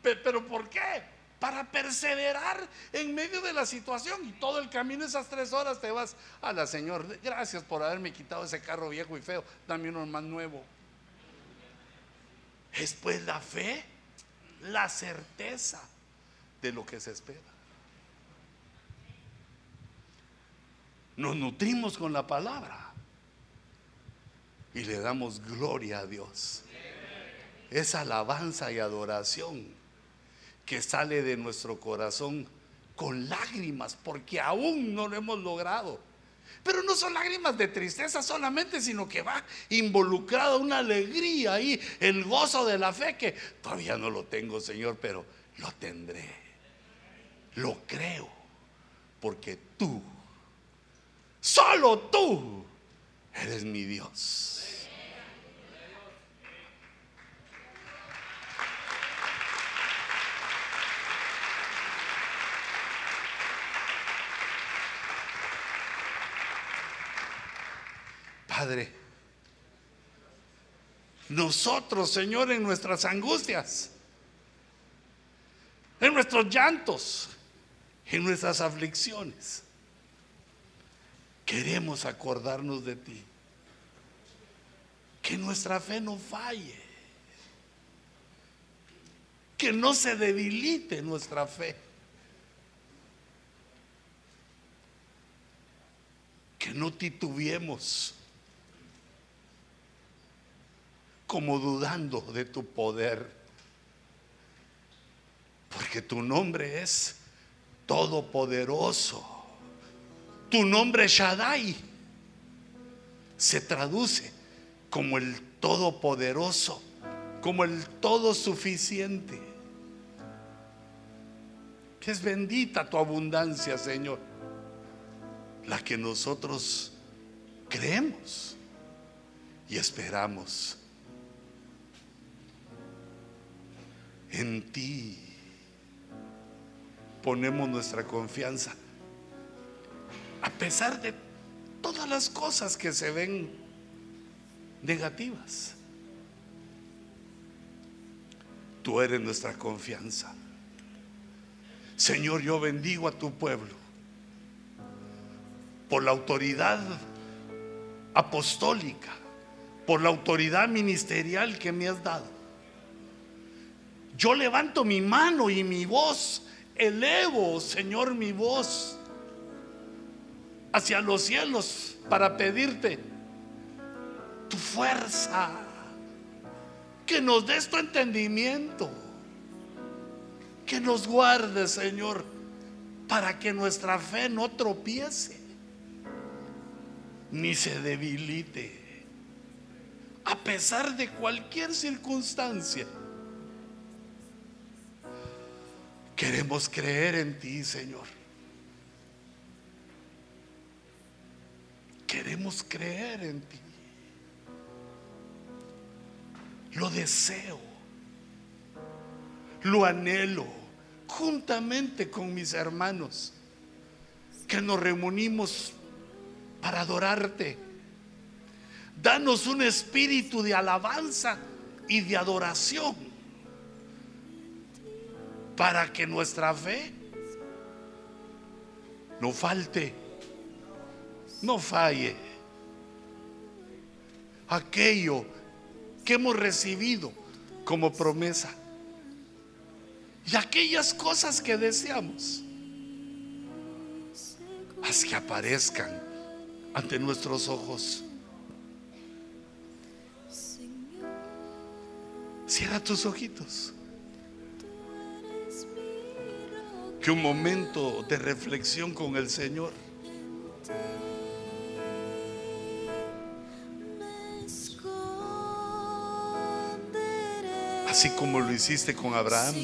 Pero ¿por qué? Para perseverar en medio de la situación. Y todo el camino, esas tres horas, te vas a la Señor. Gracias por haberme quitado ese carro viejo y feo. Dame uno más nuevo. Es pues la fe, la certeza de lo que se espera. Nos nutrimos con la palabra y le damos gloria a Dios. Es alabanza y adoración que sale de nuestro corazón con lágrimas, porque aún no lo hemos logrado. Pero no son lágrimas de tristeza solamente, sino que va involucrada una alegría ahí, el gozo de la fe que todavía no lo tengo, Señor, pero lo tendré. Lo creo, porque tú, solo tú, eres mi Dios. Padre. Nosotros, Señor, en nuestras angustias, en nuestros llantos, en nuestras aflicciones, queremos acordarnos de ti. Que nuestra fe no falle. Que no se debilite nuestra fe. Que no titubeemos como dudando de tu poder. Porque tu nombre es todopoderoso. Tu nombre Shaddai se traduce como el todopoderoso, como el todo suficiente. Que es bendita tu abundancia, Señor, la que nosotros creemos y esperamos. En ti ponemos nuestra confianza. A pesar de todas las cosas que se ven negativas. Tú eres nuestra confianza. Señor, yo bendigo a tu pueblo por la autoridad apostólica, por la autoridad ministerial que me has dado yo levanto mi mano y mi voz, elevo, Señor, mi voz hacia los cielos para pedirte tu fuerza, que nos des tu entendimiento, que nos guarde, Señor, para que nuestra fe no tropiece ni se debilite a pesar de cualquier circunstancia. Queremos creer en ti, Señor. Queremos creer en ti. Lo deseo. Lo anhelo juntamente con mis hermanos que nos reunimos para adorarte. Danos un espíritu de alabanza y de adoración para que nuestra fe no falte, no falle. Aquello que hemos recibido como promesa y aquellas cosas que deseamos, haz que aparezcan ante nuestros ojos. Cierra tus ojitos. Que un momento de reflexión con el Señor. Así como lo hiciste con Abraham.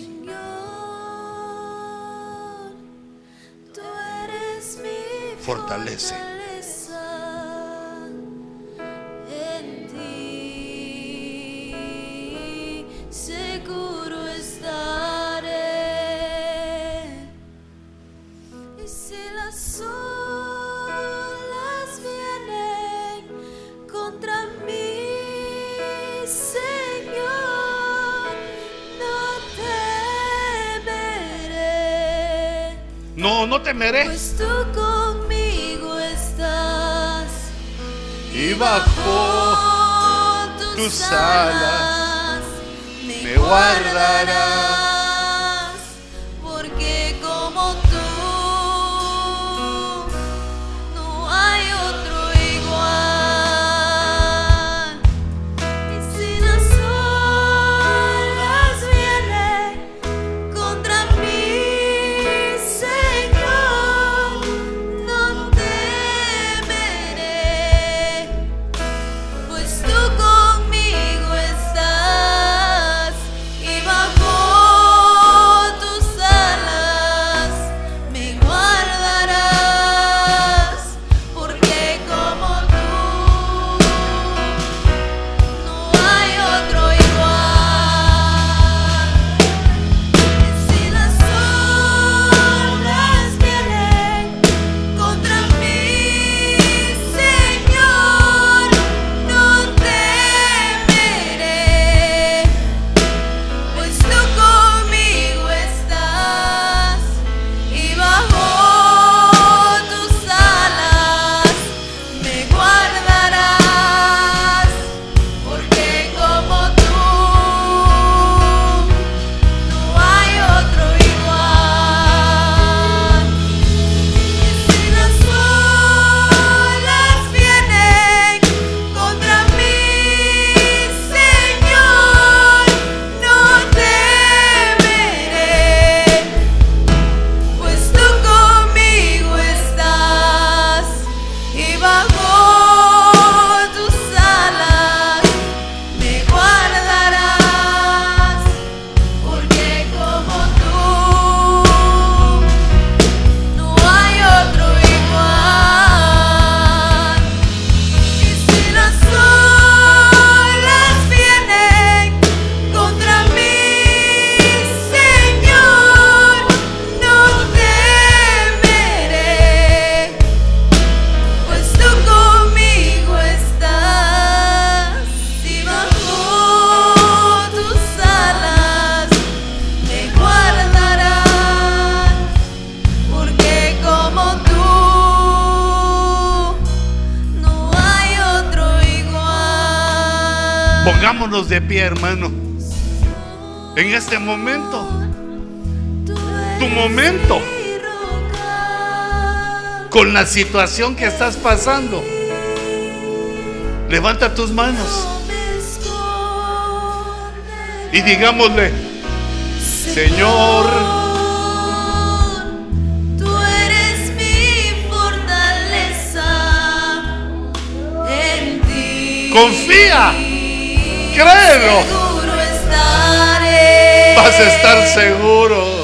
Fortalece. No temeré. Pues tú conmigo estás. Y bajo tus alas me guardarás. con la situación que estás pasando. Levanta tus manos y digámosle, Señor, tú eres mi fortaleza en ti. Confía, créelo. Vas a estar seguro.